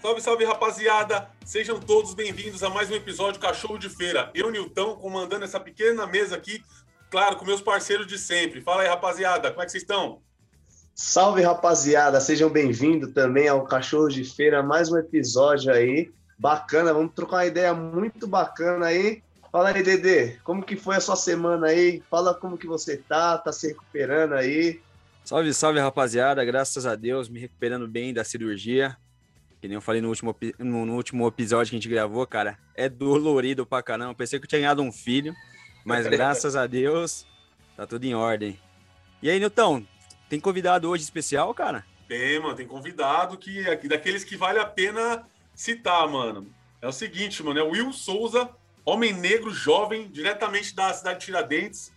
Salve, salve, rapaziada! Sejam todos bem-vindos a mais um episódio Cachorro de Feira. Eu, Nilton, comandando essa pequena mesa aqui, claro, com meus parceiros de sempre. Fala aí, rapaziada, como é que vocês estão? Salve, rapaziada! Sejam bem-vindos também ao Cachorro de Feira, mais um episódio aí. Bacana, vamos trocar uma ideia muito bacana aí. Fala aí, Dedê, como que foi a sua semana aí? Fala como que você tá, tá se recuperando aí. Salve, salve, rapaziada. Graças a Deus, me recuperando bem da cirurgia. Que nem eu falei no último, no, no, último episódio que a gente gravou, cara, é dolorido pra caramba. Pensei que eu tinha ganhado um filho, mas graças a Deus tá tudo em ordem. E aí, Nilton, tem convidado hoje especial, cara? Tem, mano, tem convidado que daqueles que vale a pena citar, mano. É o seguinte, mano, é o Will Souza, homem negro jovem, diretamente da cidade de Tiradentes,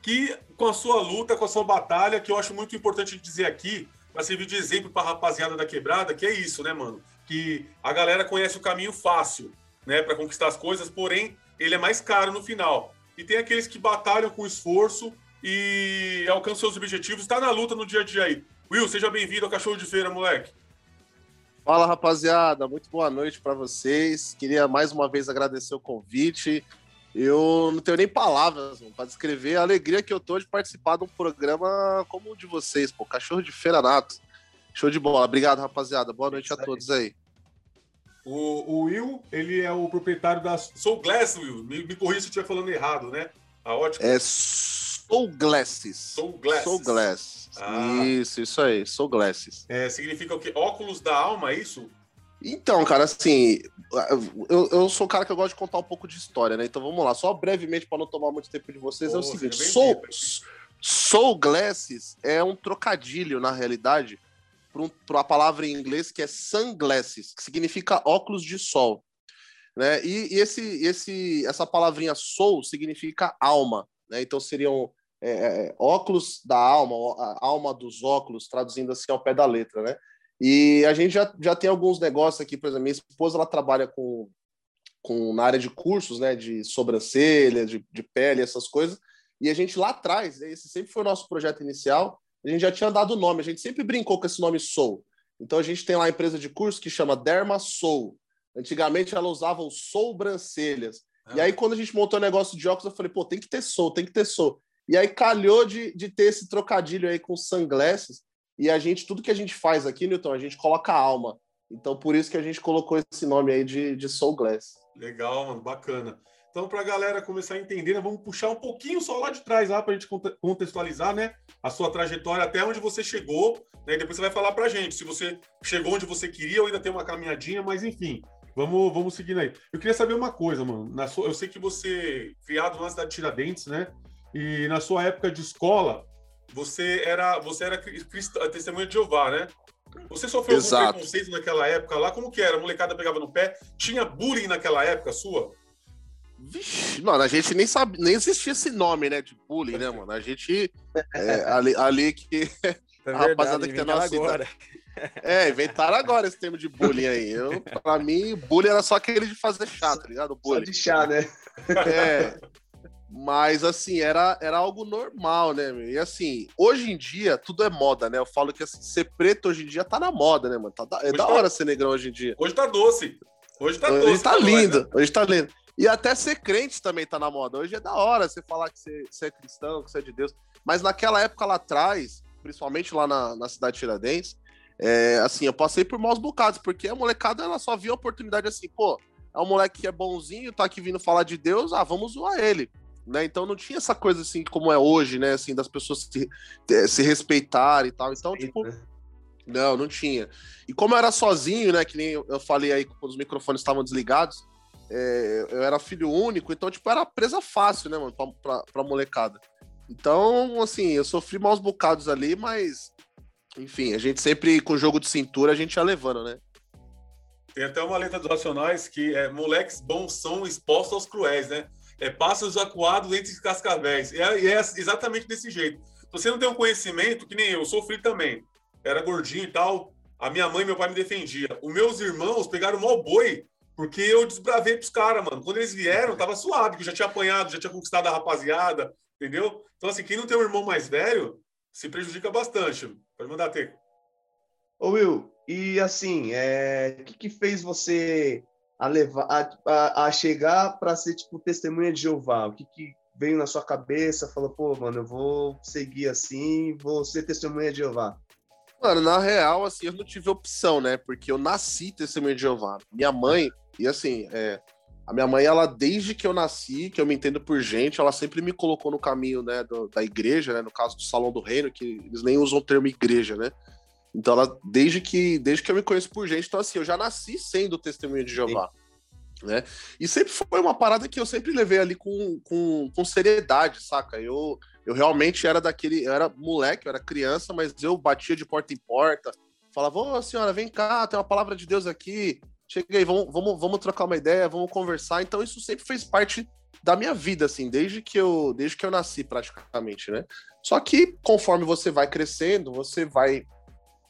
que com a sua luta, com a sua batalha, que eu acho muito importante dizer aqui, vai servir de exemplo para a rapaziada da quebrada, que é isso, né, mano? Que a galera conhece o caminho fácil, né, para conquistar as coisas, porém, ele é mais caro no final. E tem aqueles que batalham com esforço e alcançam seus objetivos, está na luta no dia a dia aí. Will, seja bem-vindo ao Cachorro de Feira, moleque. Fala, rapaziada. Muito boa noite para vocês. Queria mais uma vez agradecer o convite. Eu não tenho nem palavras para descrever a alegria que eu tô de participar de um programa como o de vocês, pô. Cachorro de Feira Nato. Show de bola. Obrigado, rapaziada. Boa noite a todos aí. O, o, Will, ele é o proprietário da Soul Glass, Will. Me, me corrija se eu estiver falando errado, né? A ótica. É Soul Glasses. Soul Glasses. Soul Glass. Ah. Isso, isso aí. Soul Glasses. É, significa o quê? Óculos da alma, é isso? Então, cara, assim, eu, eu sou o cara que eu gosto de contar um pouco de história, né? Então vamos lá, só brevemente para não tomar muito tempo de vocês, oh, é o seguinte: Soul, soul Glasses é um trocadilho, na realidade, para a palavra em inglês que é sunglasses, que significa óculos de sol. Né? E, e esse, esse, essa palavrinha soul significa alma, né? Então seriam é, é, óculos da alma, alma dos óculos, traduzindo assim ao pé da letra, né? E a gente já, já tem alguns negócios aqui, por exemplo, minha esposa ela trabalha com, com na área de cursos, né, de sobrancelha, de, de pele, essas coisas. E a gente lá atrás, né, esse sempre foi o nosso projeto inicial, a gente já tinha dado o nome, a gente sempre brincou com esse nome Soul. Então a gente tem lá a empresa de curso que chama Derma Soul. Antigamente ela usava o sobrancelhas. Ah. E aí quando a gente montou o negócio de óculos, eu falei, pô, tem que ter Soul, tem que ter Soul. E aí calhou de, de ter esse trocadilho aí com sunglasses. E a gente, tudo que a gente faz aqui, Newton, a gente coloca alma. Então, por isso que a gente colocou esse nome aí de, de Soul Glass. Legal, mano, bacana. Então, para a galera começar a entender, né, vamos puxar um pouquinho só lá de trás, lá para a gente contextualizar, né, a sua trajetória até onde você chegou, né, e depois você vai falar para a gente se você chegou onde você queria ou ainda tem uma caminhadinha, mas enfim, vamos, vamos seguindo aí. Eu queria saber uma coisa, mano. Na sua, eu sei que você criado na cidade de Tiradentes, né, e na sua época de escola, você era, você era cristã, testemunha de Jeová, né? Você sofreu Exato. algum preconceito naquela época lá? Como que era? A molecada pegava no pé? Tinha bullying naquela época sua? Vixe, mano, a gente nem sabe, nem existia esse nome, né, de bullying, né, mano? A gente é, ali, ali que é a rapaziada que tem na agora. É, inventaram agora esse termo de bullying aí. Eu, pra mim, bullying era só aquele de fazer chá, tá ligado? Bullying. Só de chá, né? É. Mas, assim, era, era algo normal, né? E, assim, hoje em dia, tudo é moda, né? Eu falo que assim, ser preto hoje em dia tá na moda, né, mano? Tá, é hoje da tá... hora ser negrão hoje em dia. Hoje tá doce. Hoje tá hoje doce. Tá lindo. Né? Hoje tá lindo. E até ser crente também tá na moda. Hoje é da hora você falar que você, você é cristão, que você é de Deus. Mas naquela época lá atrás, principalmente lá na, na cidade de Tiradentes, é, assim, eu passei por maus bocados, porque a molecada ela só via a oportunidade assim, pô, é um moleque que é bonzinho, tá aqui vindo falar de Deus, ah, vamos zoar ele né? Então não tinha essa coisa assim como é hoje, né? Assim, das pessoas se, se respeitar e tal. Então, tipo. Né? Não, não tinha. E como eu era sozinho, né? Que nem eu falei aí quando os microfones estavam desligados, é, eu era filho único, então, tipo, era presa fácil, né, mano, pra, pra, pra molecada. Então, assim, eu sofri maus bocados ali, mas. Enfim, a gente sempre, com jogo de cintura, a gente ia levando, né? Tem até uma letra dos Racionais que é moleques bons são expostos aos cruéis, né? é, pássaros acuados entre cascavéis. E é, é, exatamente desse jeito. Você não tem um conhecimento, que nem eu, sofri também. Era gordinho e tal. A minha mãe e meu pai me defendiam. Os meus irmãos pegaram o maior boi, porque eu desbravei pros caras, mano. Quando eles vieram, tava suave, que eu já tinha apanhado, já tinha conquistado a rapaziada, entendeu? Então, assim, quem não tem um irmão mais velho, se prejudica bastante. Pode mandar ter. Ô, Will, E assim, é, o que, que fez você a levar a, a, a chegar para ser tipo testemunha de Jeová? O que, que veio na sua cabeça? Falou, pô, mano, eu vou seguir assim, vou ser testemunha de Jeová. Mano, na real, assim, eu não tive opção, né? Porque eu nasci testemunha de Jeová. Minha mãe, e assim, é, a minha mãe, ela, desde que eu nasci, que eu me entendo por gente, ela sempre me colocou no caminho, né, do, da igreja, né? No caso do Salão do Reino, que eles nem usam o termo igreja, né? Então, ela, desde que, desde que eu me conheço por gente, então, assim, eu já nasci sendo testemunha de Jeová. Né? E sempre foi uma parada que eu sempre levei ali com, com, com seriedade, saca? Eu, eu realmente era daquele. Eu era moleque, eu era criança, mas eu batia de porta em porta, falava, ô senhora, vem cá, tem uma palavra de Deus aqui. Cheguei, vamos, vamos, vamos trocar uma ideia, vamos conversar. Então, isso sempre fez parte da minha vida, assim, desde que eu, desde que eu nasci, praticamente, né? Só que conforme você vai crescendo, você vai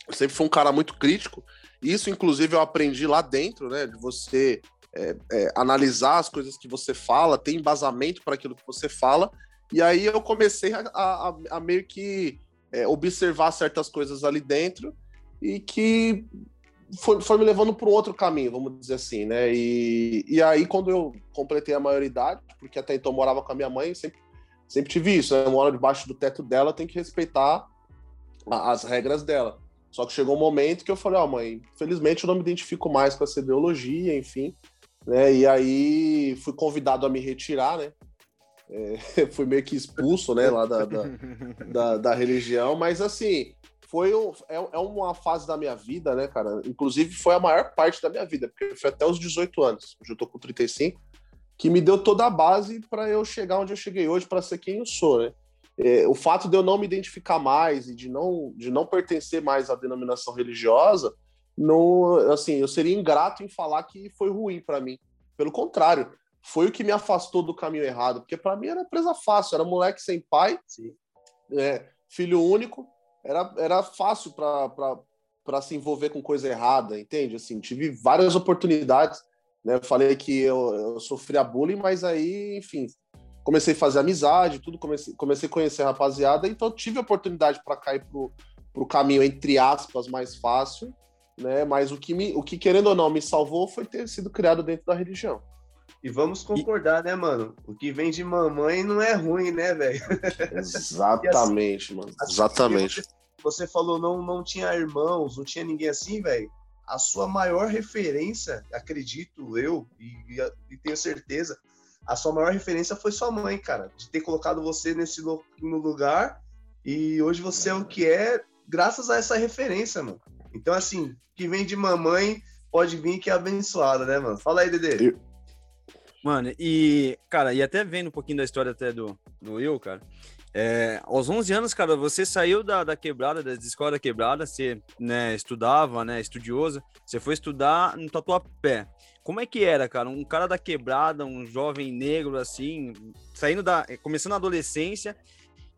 eu sempre fui um cara muito crítico. Isso, inclusive, eu aprendi lá dentro, né? De você é, é, analisar as coisas que você fala, ter embasamento para aquilo que você fala. E aí eu comecei a, a, a meio que é, observar certas coisas ali dentro e que foi, foi me levando para outro caminho, vamos dizer assim, né? E, e aí, quando eu completei a maioridade, porque até então morava com a minha mãe, sempre, sempre tive isso, né? Eu moro debaixo do teto dela, tem que respeitar as regras dela. Só que chegou um momento que eu falei, ó, oh, mãe, felizmente eu não me identifico mais com essa ideologia, enfim. Né? E aí fui convidado a me retirar, né? É, fui meio que expulso, né, lá da, da, da, da religião, mas assim, foi é, é, uma fase da minha vida, né, cara? Inclusive foi a maior parte da minha vida, porque foi até os 18 anos, hoje eu tô com 35, que me deu toda a base para eu chegar onde eu cheguei hoje, para ser quem eu sou, né? é, o fato de eu não me identificar mais e de não, de não pertencer mais à denominação religiosa, não, assim, eu seria ingrato em falar que foi ruim para mim. Pelo contrário, foi o que me afastou do caminho errado, porque para mim era presa fácil, era moleque sem pai, é, filho único, era, era fácil para se envolver com coisa errada, entende? Assim, tive várias oportunidades, né? Eu falei que eu, eu sofria bullying, mas aí, enfim, comecei a fazer amizade, tudo, comecei, comecei a conhecer a rapaziada, então tive oportunidade para cair pro, pro caminho, entre aspas, mais fácil, né? Mas o que, me, o que, querendo ou não, me salvou foi ter sido criado dentro da religião. E vamos concordar, e... né, mano? O que vem de mamãe não é ruim, né, velho? Exatamente, assim, mano. Assim, Exatamente. Você, falou não, não tinha irmãos, não tinha ninguém assim, velho. A sua maior referência, acredito eu, e, e tenho certeza, a sua maior referência foi sua mãe, cara, de ter colocado você nesse no lugar e hoje você é o que é graças a essa referência, mano. Então, assim, que vem de mamãe pode vir que é abençoada, né, mano? Fala aí, Dedê. Mano, e, cara, e até vendo um pouquinho da história até do, do Will, cara, é, aos 11 anos, cara, você saiu da, da quebrada, da escola da quebrada, você né, estudava, né, estudioso, você foi estudar no Tatuapé. Como é que era, cara? Um cara da quebrada, um jovem negro, assim, saindo da. começando a adolescência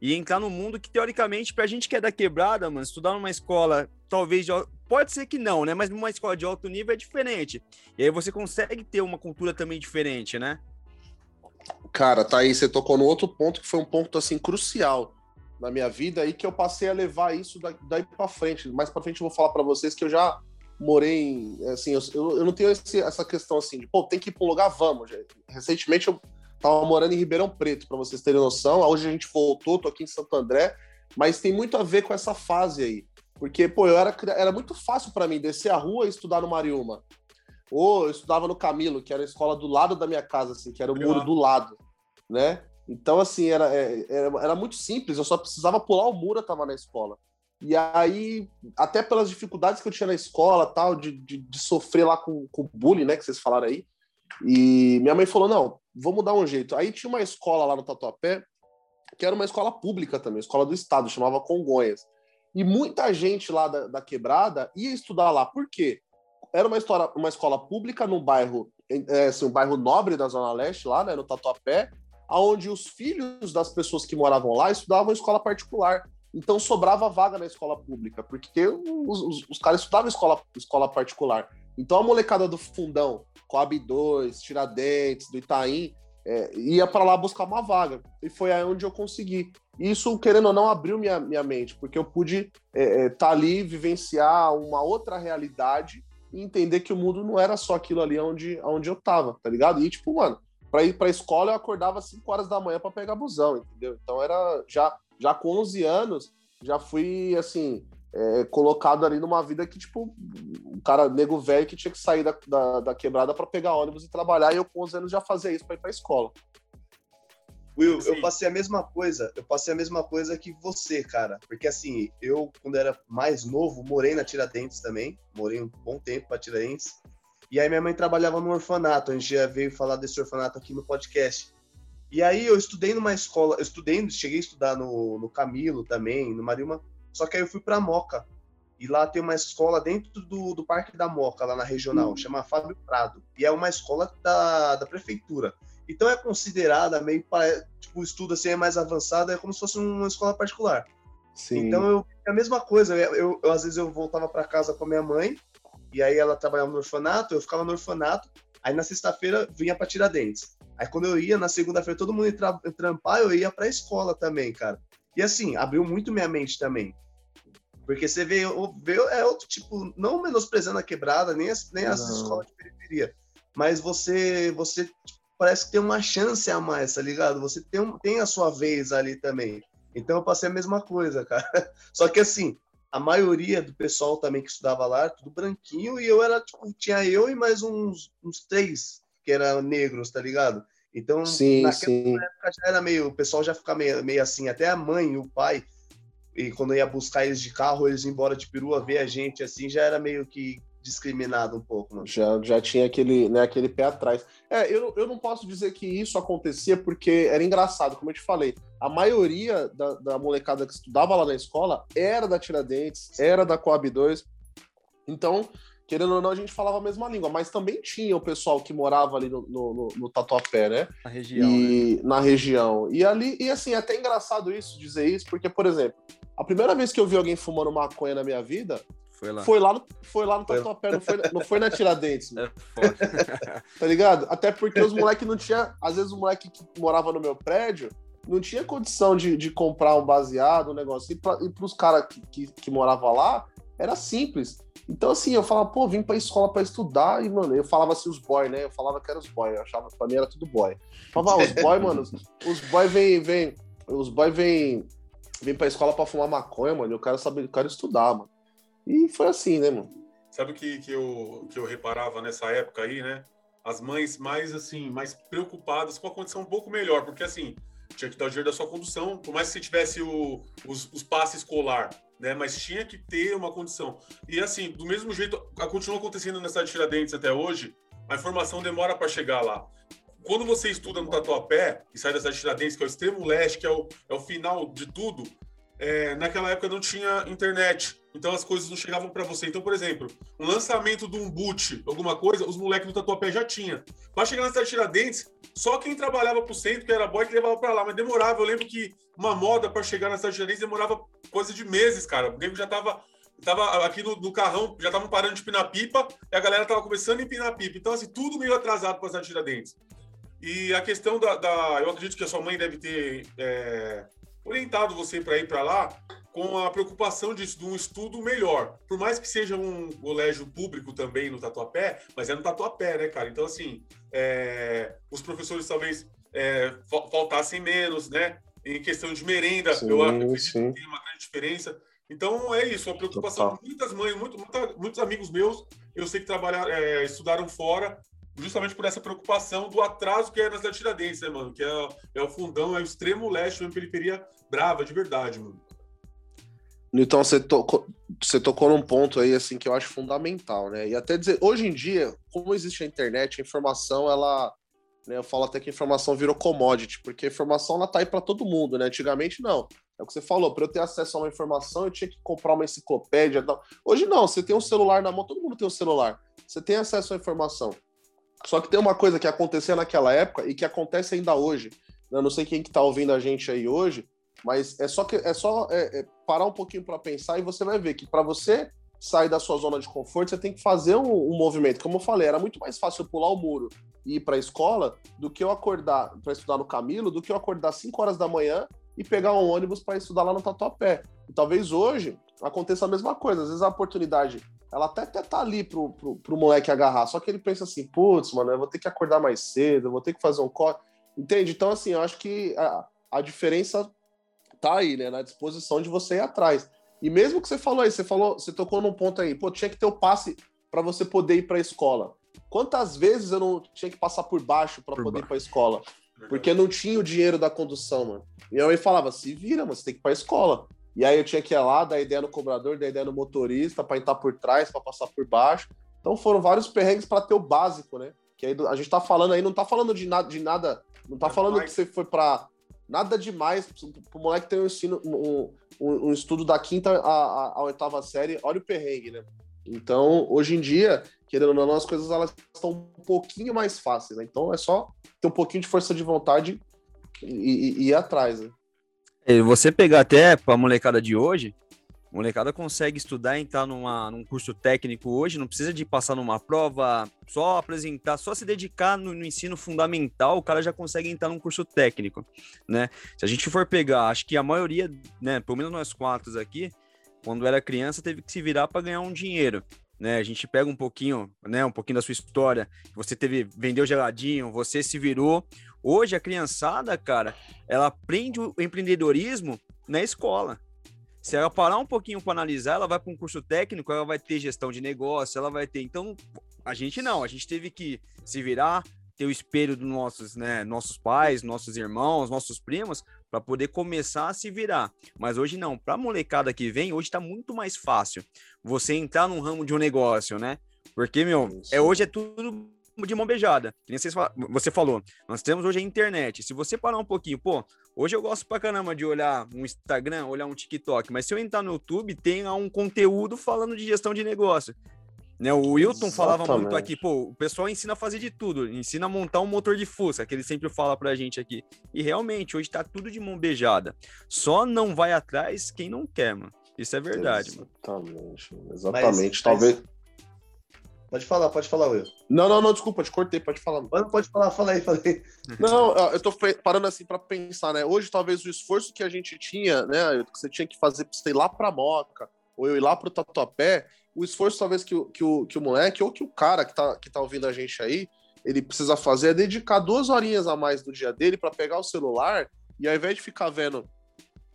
e entrar no mundo que, teoricamente, pra gente que é da quebrada, mano, estudar numa escola, talvez. De, pode ser que não, né? Mas numa escola de alto nível é diferente. E aí você consegue ter uma cultura também diferente, né? Cara, tá aí, você tocou no outro ponto que foi um ponto, assim, crucial na minha vida aí que eu passei a levar isso daí para frente. Mais para frente eu vou falar para vocês que eu já morei em, assim, eu, eu não tenho esse, essa questão assim de, pô, tem que ir para um lugar, vamos. Recentemente eu tava morando em Ribeirão Preto, para vocês terem noção. Hoje a gente voltou, tô aqui em Santo André, mas tem muito a ver com essa fase aí. Porque, pô, eu era, era muito fácil para mim descer a rua e estudar no Mariuma. Ou eu estudava no Camilo, que era a escola do lado da minha casa, assim, que era o muro do lado, né? Então, assim, era, é, era, era muito simples, eu só precisava pular o muro, eu tava na escola. E aí, até pelas dificuldades que eu tinha na escola, tal, de, de, de sofrer lá com, com bullying, né, que vocês falaram aí. E minha mãe falou: não, vamos dar um jeito. Aí tinha uma escola lá no Tatuapé, que era uma escola pública também, escola do estado, chamava Congonhas. E muita gente lá da, da quebrada ia estudar lá. Por quê? Era uma, história, uma escola pública num bairro, é, assim, um bairro nobre da Zona Leste, lá, né, no Tatuapé, onde os filhos das pessoas que moravam lá estudavam em escola particular. Então sobrava vaga na escola pública, porque os, os, os caras estudavam escola, escola particular. Então a molecada do Fundão, Coab 2, Tiradentes, do Itaim, é, ia para lá buscar uma vaga. E foi aí onde eu consegui. Isso, querendo ou não, abriu minha, minha mente, porque eu pude estar é, é, tá ali, vivenciar uma outra realidade e entender que o mundo não era só aquilo ali onde, onde eu tava, tá ligado? E, tipo, mano, para ir para a escola eu acordava às 5 horas da manhã para pegar busão, entendeu? Então era já já com 11 anos já fui assim é, colocado ali numa vida que tipo um cara nego velho que tinha que sair da, da, da quebrada para pegar ônibus e trabalhar e eu com 11 anos já fazia isso para ir para a escola. Will, assim. eu passei a mesma coisa, eu passei a mesma coisa que você, cara. Porque assim, eu, quando era mais novo, morei na Tiradentes também. Morei um bom tempo pra Tiradentes. E aí minha mãe trabalhava no orfanato, a gente já veio falar desse orfanato aqui no podcast. E aí eu estudei numa escola, eu estudei, cheguei a estudar no, no Camilo também, no Marilma, só que aí eu fui para Moca. E lá tem uma escola dentro do, do Parque da Moca, lá na regional, uhum. chama Fábio Prado. E é uma escola da, da prefeitura. Então é considerada meio, tipo, o estudo assim é mais avançado, é como se fosse uma escola particular. Sim. Então eu, é a mesma coisa, eu, eu, eu às vezes eu voltava para casa com a minha mãe, e aí ela trabalhava no orfanato, eu ficava no orfanato. Aí na sexta-feira vinha para Tiradentes. Aí quando eu ia, na segunda-feira, todo mundo ia trampar, eu ia pra escola também, cara. E assim, abriu muito minha mente também. Porque você vê, vê é outro tipo, não menosprezando a quebrada, nem as, nem as escolas de periferia. Mas você, você parece que tem uma chance a mais, tá ligado? Você tem, um, tem a sua vez ali também. Então eu passei a mesma coisa, cara. Só que assim, a maioria do pessoal também que estudava lá, tudo branquinho, e eu era, tipo, tinha eu e mais uns, uns três que eram negros, tá ligado? Então, sim, naquela sim. época já era meio, o pessoal já ficava meio, meio assim, até a mãe e o pai, e quando ia buscar eles de carro, eles embora de perua, ver a gente assim, já era meio que discriminado um pouco, mano. Já, já tinha aquele, né, aquele pé atrás. É, eu, eu não posso dizer que isso acontecia porque era engraçado, como eu te falei. A maioria da, da molecada que estudava lá na escola era da Tiradentes, era da Coab 2. Então, querendo ou não, a gente falava a mesma língua, mas também tinha o pessoal que morava ali no, no, no Tatuapé, né? Na região. E, né? Na região. E ali, e assim, é até engraçado isso, dizer isso, porque, por exemplo, a primeira vez que eu vi alguém fumando maconha na minha vida foi lá. Foi lá no, foi lá no Tatuapé, não foi, não foi na Tiradentes. É foda. tá ligado? Até porque os moleques não tinha. Às vezes o moleque que morava no meu prédio não tinha condição de, de comprar um baseado, um negócio. E, pra, e pros caras que, que, que moravam lá, era simples. Então, assim, eu falava, pô, vim pra escola pra estudar, e, mano, eu falava assim, os boy, né? Eu falava que era os boy, eu achava que pra mim era tudo boy. falava, ah, os boy, mano, os, os boy vem, vem, os boy vem, vem pra escola pra fumar maconha, mano, eu quero saber, eu quero estudar, mano. E foi assim, né, mano? Sabe o que, que, eu, que eu reparava nessa época aí, né? As mães mais, assim, mais preocupadas com a condição um pouco melhor, porque, assim, tinha que dar o dinheiro da sua condução, por mais que você tivesse o, os, os passes escolar, né? Mas tinha que ter uma condição. E, assim, do mesmo jeito, continua acontecendo na cidade de Tiradentes até hoje, a informação demora para chegar lá quando você estuda no Tatuapé e sai da cidade de Tiradentes, que é o extremo leste, que é o, é o final de tudo, é, naquela época não tinha internet, então as coisas não chegavam para você. Então, por exemplo, um lançamento de um boot, alguma coisa, os moleques do Tatuapé já tinha. Para chegar na cidade de Tiradentes, só quem trabalhava pro centro, que era boy, que levava para lá, mas demorava. Eu lembro que uma moda para chegar na cidade de Tiradentes demorava coisa de meses, cara. O nego já tava tava aqui no, no carrão, já estavam parando de pinar pipa, e a galera tava começando a empinar pipa. Então, assim, tudo meio atrasado para cidade de Tiradentes. E a questão da, da, Eu acredito que a sua mãe deve ter é, orientado você para ir para lá com a preocupação de, de, um estudo melhor. Por mais que seja um colégio público também no Tatuapé, mas é no Tatuapé, né, cara? Então, assim, é, os professores talvez é, faltassem menos, né? Em questão de merenda, sim, eu acredito sim. que tem uma grande diferença. Então, é isso, a preocupação Total. de muitas mães, muito, muita, muitos amigos meus, eu sei que trabalharam, é, estudaram fora, justamente por essa preocupação do atraso que é na cidade de Tiradentes, né, mano? Que é, é o fundão, é o extremo leste, uma periferia brava, de verdade, mano. Então você tocou, você tocou num ponto aí assim que eu acho fundamental, né? E até dizer, hoje em dia, como existe a internet, a informação ela, né, eu falo até que a informação virou commodity, porque a informação ela tá aí para todo mundo, né? Antigamente não. É o que você falou, para eu ter acesso a uma informação, eu tinha que comprar uma enciclopédia. Hoje não, você tem um celular na mão, todo mundo tem um celular. Você tem acesso à informação. Só que tem uma coisa que acontecia naquela época e que acontece ainda hoje. Eu não sei quem que tá ouvindo a gente aí hoje, mas é só que é só é, é parar um pouquinho para pensar e você vai ver que para você sair da sua zona de conforto, você tem que fazer um, um, movimento. Como eu falei, era muito mais fácil pular o muro e ir para a escola do que eu acordar para estudar no Camilo, do que eu acordar 5 horas da manhã e pegar um ônibus para estudar lá no Tatuapé. E talvez hoje aconteça a mesma coisa. Às vezes a oportunidade, ela até, até tá ali pro, pro, pro moleque agarrar, só que ele pensa assim, putz, mano, eu vou ter que acordar mais cedo, eu vou ter que fazer um corte. Entende? Então, assim, eu acho que a, a diferença tá aí, né? Na disposição de você ir atrás. E mesmo que você falou aí, você falou, você tocou num ponto aí, pô, tinha que ter o passe para você poder ir para a escola. Quantas vezes eu não tinha que passar por baixo para poder baixo. ir para a escola? Porque não tinha o dinheiro da condução, mano. E eu falava, se vira, mano, você tem que ir para a escola. E aí eu tinha que ir lá, dar ideia no cobrador, dar ideia no motorista, para entrar por trás, para passar por baixo. Então foram vários perrengues para ter o básico, né? Que aí a gente tá falando aí, não tá falando de nada, de nada não tá é falando mais. que você foi para nada demais pro moleque ter um ensino, um, um, um estudo da quinta à, à, oitava série, olha o perrengue, né? Então, hoje em dia, querendo ou não, as coisas elas estão um pouquinho mais fáceis, né? Então é só ter um pouquinho de força de vontade e, e, e ir atrás, né? É, você pegar até para a molecada de hoje, a molecada consegue estudar entrar numa, num curso técnico hoje, não precisa de passar numa prova, só apresentar, só se dedicar no, no, ensino fundamental, o cara já consegue entrar num curso técnico, né? Se a gente for pegar, acho que a maioria, né, pelo menos nós quatro aqui, quando era criança, teve que se virar para ganhar um dinheiro. Né, a gente pega um pouquinho, né, um pouquinho da sua história. Você teve, vendeu geladinho, você se virou. Hoje a criançada, cara, ela aprende o empreendedorismo na escola. Se ela parar um pouquinho para analisar, ela vai para um curso técnico, ela vai ter gestão de negócio, ela vai ter. Então, a gente não, a gente teve que se virar, ter o espelho dos nossos, né, nossos pais, nossos irmãos, nossos primos, para poder começar a se virar. Mas hoje não, para a molecada que vem, hoje está muito mais fácil você entrar num ramo de um negócio, né? Porque, meu, é, hoje é tudo de mão beijada. Você falou, nós temos hoje a internet. Se você parar um pouquinho, pô, hoje eu gosto pra caramba de olhar um Instagram, olhar um TikTok, mas se eu entrar no YouTube, tem um conteúdo falando de gestão de negócio. Né, o Wilton Exatamente. falava muito aqui, pô, o pessoal ensina a fazer de tudo, ensina a montar um motor de Fusca, que ele sempre fala pra gente aqui. E realmente, hoje tá tudo de mão beijada. Só não vai atrás quem não quer, mano. Isso é verdade, Exatamente. mano. Exatamente. Mas, Talvez. Mas Pode falar, pode falar, Will. Não, não, não, desculpa, te cortei, pode falar. Pode, pode falar, fala aí, fala aí. Não, eu tô parando assim para pensar, né? Hoje, talvez o esforço que a gente tinha, né? Que você tinha que fazer pra você ir lá pra Moca, ou eu ir lá pro Tatuapé, o esforço, talvez, que o, que o, que o moleque, ou que o cara que tá, que tá ouvindo a gente aí, ele precisa fazer é dedicar duas horinhas a mais do dia dele para pegar o celular e ao invés de ficar vendo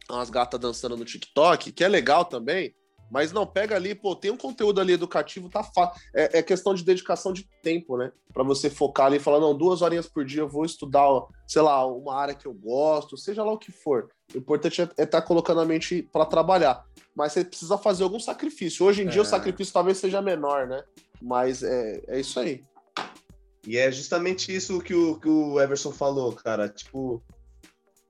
umas gatas dançando no TikTok, que é legal também, mas não, pega ali, pô, tem um conteúdo ali educativo, tá fácil. É, é, questão de dedicação de tempo, né? Para você focar ali e falar, não, duas horinhas por dia eu vou estudar, sei lá, uma área que eu gosto, seja lá o que for. O importante é estar é tá colocando a mente para trabalhar. Mas você precisa fazer algum sacrifício. Hoje em é. dia o sacrifício talvez seja menor, né? Mas é, é isso aí. E é justamente isso que o, que o Everson falou, cara. Tipo,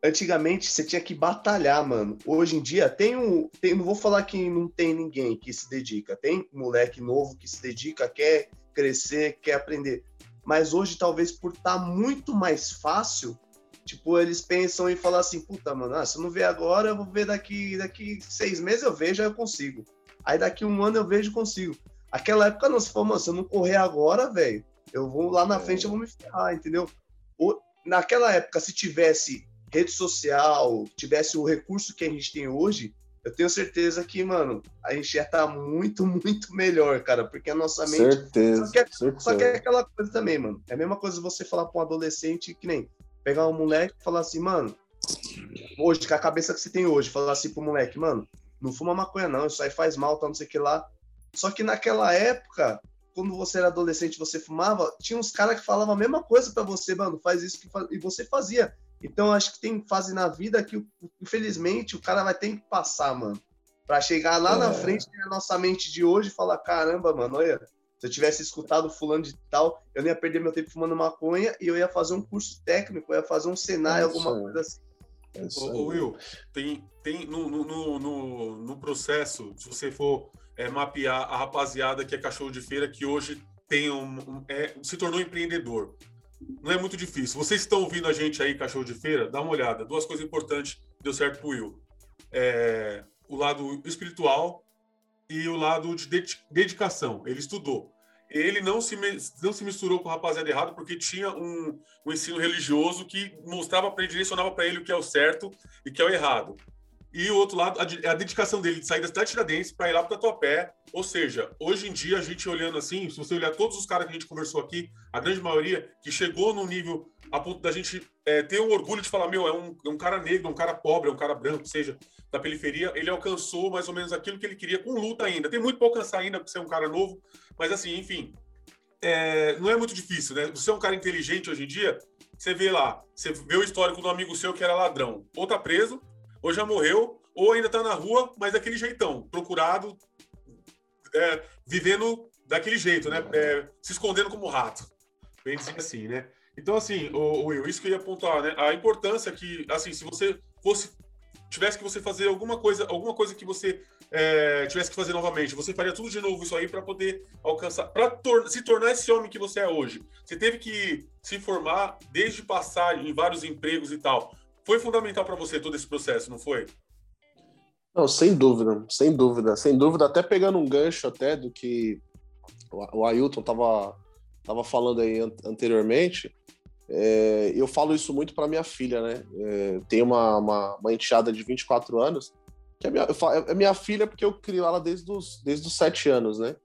antigamente você tinha que batalhar, mano. Hoje em dia tem um. Tem, não vou falar que não tem ninguém que se dedica. Tem moleque novo que se dedica, quer crescer, quer aprender. Mas hoje, talvez por estar tá muito mais fácil, tipo, eles pensam em falar assim, puta, mano, ah, se eu não ver agora, eu vou ver daqui, daqui seis meses eu vejo, aí eu consigo. Aí daqui um ano eu vejo consigo. Aquela época não, se for, mano, se eu não correr agora, velho, eu vou lá na é. frente, eu vou me ferrar, entendeu? naquela época, se tivesse rede social, tivesse o recurso que a gente tem hoje, eu tenho certeza que, mano, a gente ia estar tá muito, muito melhor, cara, porque a nossa mente. Certeza só que, é, certeza. só que é aquela coisa também, mano. É a mesma coisa você falar pra um adolescente que nem pegar um moleque e falar assim, mano, hoje, com a cabeça que você tem hoje, falar assim pro moleque, mano, não fuma maconha não, isso aí faz mal, tá, não sei o que lá. Só que naquela época, quando você era adolescente você fumava, tinha uns caras que falavam a mesma coisa para você, mano, faz isso que faz... e você fazia. Então, acho que tem fase na vida que, infelizmente, o cara vai ter que passar, mano. Pra chegar lá é. na frente na nossa mente de hoje e falar: caramba, mano, olha, se eu tivesse escutado fulano de tal, eu não ia perder meu tempo fumando maconha e eu ia fazer um curso técnico, eu ia fazer um cenário, é alguma coisa assim. É ô, Will, tem, tem no, no, no, no, processo, se você for é, mapear a rapaziada que é cachorro de feira, que hoje tem um, um é, se tornou empreendedor não é muito difícil. Vocês estão ouvindo a gente aí, cachorro de feira? Dá uma olhada. Duas coisas importantes deu certo pro Will. É, o lado espiritual e o lado de dedicação. Ele estudou. ele não se, não se misturou com o rapaziada errado porque tinha um, um ensino religioso que mostrava para ele, direcionava para ele o que é o certo e o que é o errado. E o outro lado, a, a dedicação dele de sair da cidade Tiradentes para ir lá para o Tatuapé. Ou seja, hoje em dia, a gente olhando assim, se você olhar todos os caras que a gente conversou aqui, a grande maioria que chegou no nível a ponto da gente é, ter um orgulho de falar, meu, é um, é um cara negro, um cara pobre, é um cara branco, seja da periferia, ele alcançou mais ou menos aquilo que ele queria com luta ainda. Tem muito para alcançar ainda, por ser um cara novo, mas assim, enfim, é, não é muito difícil, né? Você é um cara inteligente hoje em dia, você vê lá, você vê o histórico do amigo seu que era ladrão, ou tá preso, ou já morreu, ou ainda tá na rua, mas daquele jeitão, procurado, é, vivendo daquele jeito, né? É, se escondendo como rato. Bem assim, né? Então, assim, o, Will, isso que eu ia apontar, né? A importância que, assim, se você fosse tivesse que você fazer alguma coisa, alguma coisa que você é, tivesse que fazer novamente, você faria tudo de novo isso aí para poder alcançar, para tor se tornar esse homem que você é hoje. Você teve que se formar desde passar em vários empregos e tal. Foi fundamental para você todo esse processo, não foi? Não, sem dúvida, sem dúvida, sem dúvida. Até pegando um gancho até do que o Ailton tava, tava falando aí anteriormente, é, eu falo isso muito para minha filha, né? É, tem uma, uma, uma, enteada de 24 anos, que é minha, falo, é minha filha porque eu crio ela desde os, desde os 7 anos, né?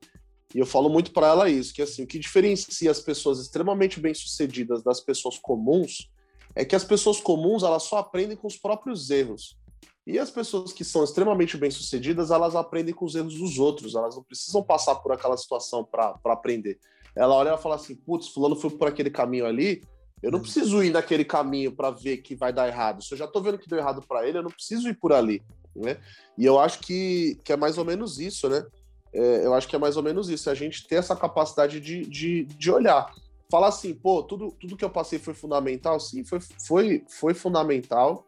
E eu falo muito para ela isso, que assim, o que diferencia as pessoas extremamente bem-sucedidas das pessoas comuns é que as pessoas comuns, elas só aprendem com os próprios erros. E as pessoas que são extremamente bem-sucedidas, elas aprendem com os erros dos outros, elas não precisam passar por aquela situação para aprender. Ela olha e fala assim: putz, fulano foi por aquele caminho ali, eu não preciso ir naquele caminho para ver que vai dar errado. Se eu já estou vendo que deu errado para ele, eu não preciso ir por ali, né? E eu acho que, que é mais ou menos isso, né? É, eu acho que é mais ou menos isso, a gente ter essa capacidade de, de, de olhar. Falar assim, pô, tudo, tudo que eu passei foi fundamental? Sim, foi, foi, foi fundamental.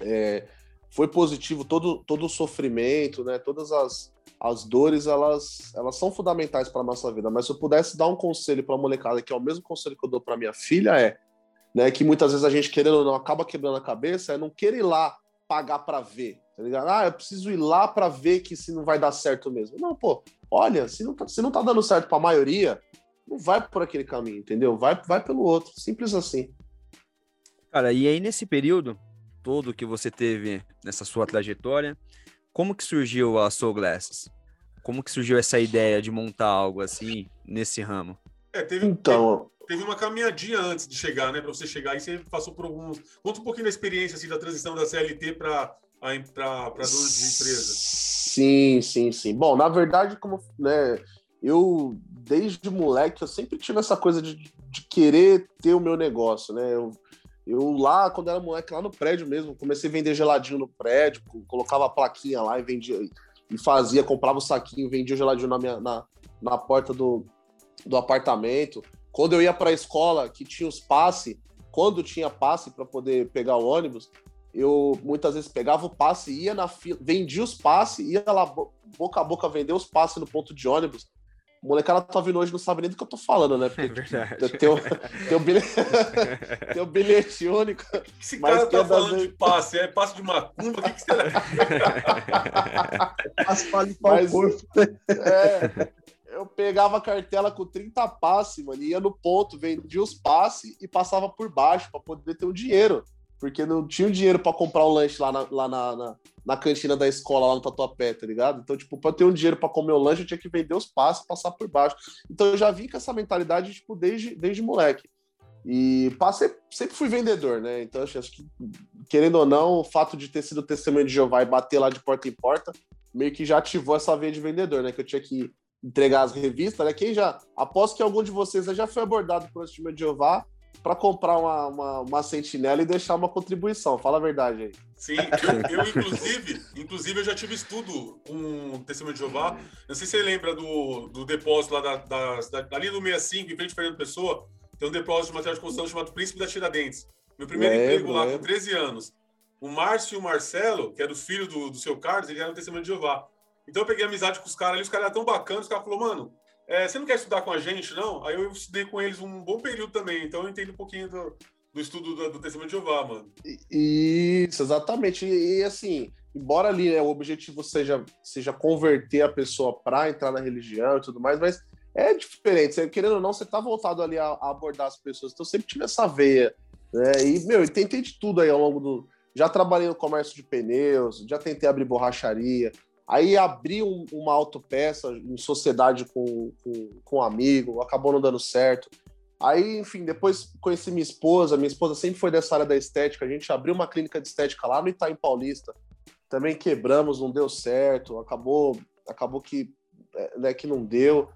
É, foi positivo todo, todo o sofrimento, né? Todas as, as dores, elas, elas são fundamentais para nossa vida. Mas se eu pudesse dar um conselho para a molecada, que é o mesmo conselho que eu dou para minha filha, é né, que muitas vezes a gente, querendo ou não, acaba quebrando a cabeça, é não querer ir lá pagar para ver, tá ligado? Ah, eu preciso ir lá para ver que se não vai dar certo mesmo. Não, pô, olha, se não tá, se não tá dando certo para a maioria, não vai por aquele caminho, entendeu? Vai, vai pelo outro, simples assim. Cara, e aí nesse período todo que você teve nessa sua trajetória, como que surgiu a Soul Glasses? Como que surgiu essa ideia de montar algo assim nesse ramo? É, teve, então, teve uma caminhadinha antes de chegar, né? Para você chegar, e você passou por alguns. Conta um pouquinho da experiência assim, da transição da CLT para para dona de empresa. Sim, sim, sim. Bom, na verdade, como né, eu desde moleque eu sempre tive essa coisa de, de querer ter o meu negócio, né? Eu, eu lá, quando era moleque, lá no prédio mesmo, comecei a vender geladinho no prédio, colocava a plaquinha lá e vendia, e fazia, comprava o saquinho, vendia o geladinho na, minha, na, na porta do, do apartamento. Quando eu ia para a escola, que tinha os passe, quando tinha passe para poder pegar o ônibus, eu muitas vezes pegava o passe, ia na fila, vendia os passes, ia lá boca a boca vender os passes no ponto de ônibus. O molecada tá vindo hoje não sabe nem do que eu tô falando, né? Porque é verdade. Tem, o, tem, o bilhete, tem o bilhete único. O que esse cara tá falando de passe? É passe de macumba? O que, que será? passe para limpar o corpo. É, eu pegava a cartela com 30 passes, mano, ia no ponto, vendia os passes e passava por baixo para poder ter o um dinheiro. Porque não tinha dinheiro para comprar o um lanche lá, na, lá na, na, na, cantina da escola, lá no Tatuapé, tá ligado? Então, tipo, pra ter um dinheiro para comer o lanche, eu tinha que vender os passes passar por baixo. Então, eu já vim com essa mentalidade, tipo, desde, desde moleque. E passei, sempre fui vendedor, né? Então, acho que, querendo ou não, o fato de ter sido testemunho de Jeová e bater lá de porta em porta, meio que já ativou essa veia de vendedor, né? Que eu tinha que entregar as revistas, né? Quem já. Aposto que algum de vocês já foi abordado por esse time de Jeová para comprar uma, uma, uma, sentinela e deixar uma contribuição. Fala a verdade aí. Sim, eu, eu inclusive, inclusive, eu já tive estudo com o Testemunho de Jeová. Não sei se você lembra do, do depósito lá da, da, da, ali no 65, em frente de Fernando Pessoa, tem um depósito de material de construção chamado Príncipe da Tiradentes. Meu primeiro lembro, emprego lá, lembro. com 13 anos. O Márcio e o Marcelo, que era o filho do, do seu Carlos, eles eram Testemunho de Jeová. Então eu peguei amizade com os caras ali, os caras eram tão bacanas, os caras falaram, mano, é, você não quer estudar com a gente, não? Aí eu estudei com eles um bom período também, então eu entendo um pouquinho do, do estudo do, do Testemunho de Jeová, mano. Isso, exatamente. E, e assim, embora ali né, o objetivo seja, seja converter a pessoa para entrar na religião e tudo mais, mas é diferente. Você, querendo ou não, você tá voltado ali a, a, abordar as pessoas. Então, sempre tive essa veia. Né? E, meu, eu tentei de tudo aí ao longo do. Já trabalhei no comércio de pneus, já tentei abrir borracharia. Aí abri um, uma autopeça em sociedade com, com, com um amigo, acabou não dando certo. Aí, enfim, depois conheci minha esposa. Minha esposa sempre foi dessa área da estética. A gente abriu uma clínica de estética lá no Itaim Paulista. Também quebramos, não deu certo. Acabou, acabou que, é, né, que não deu.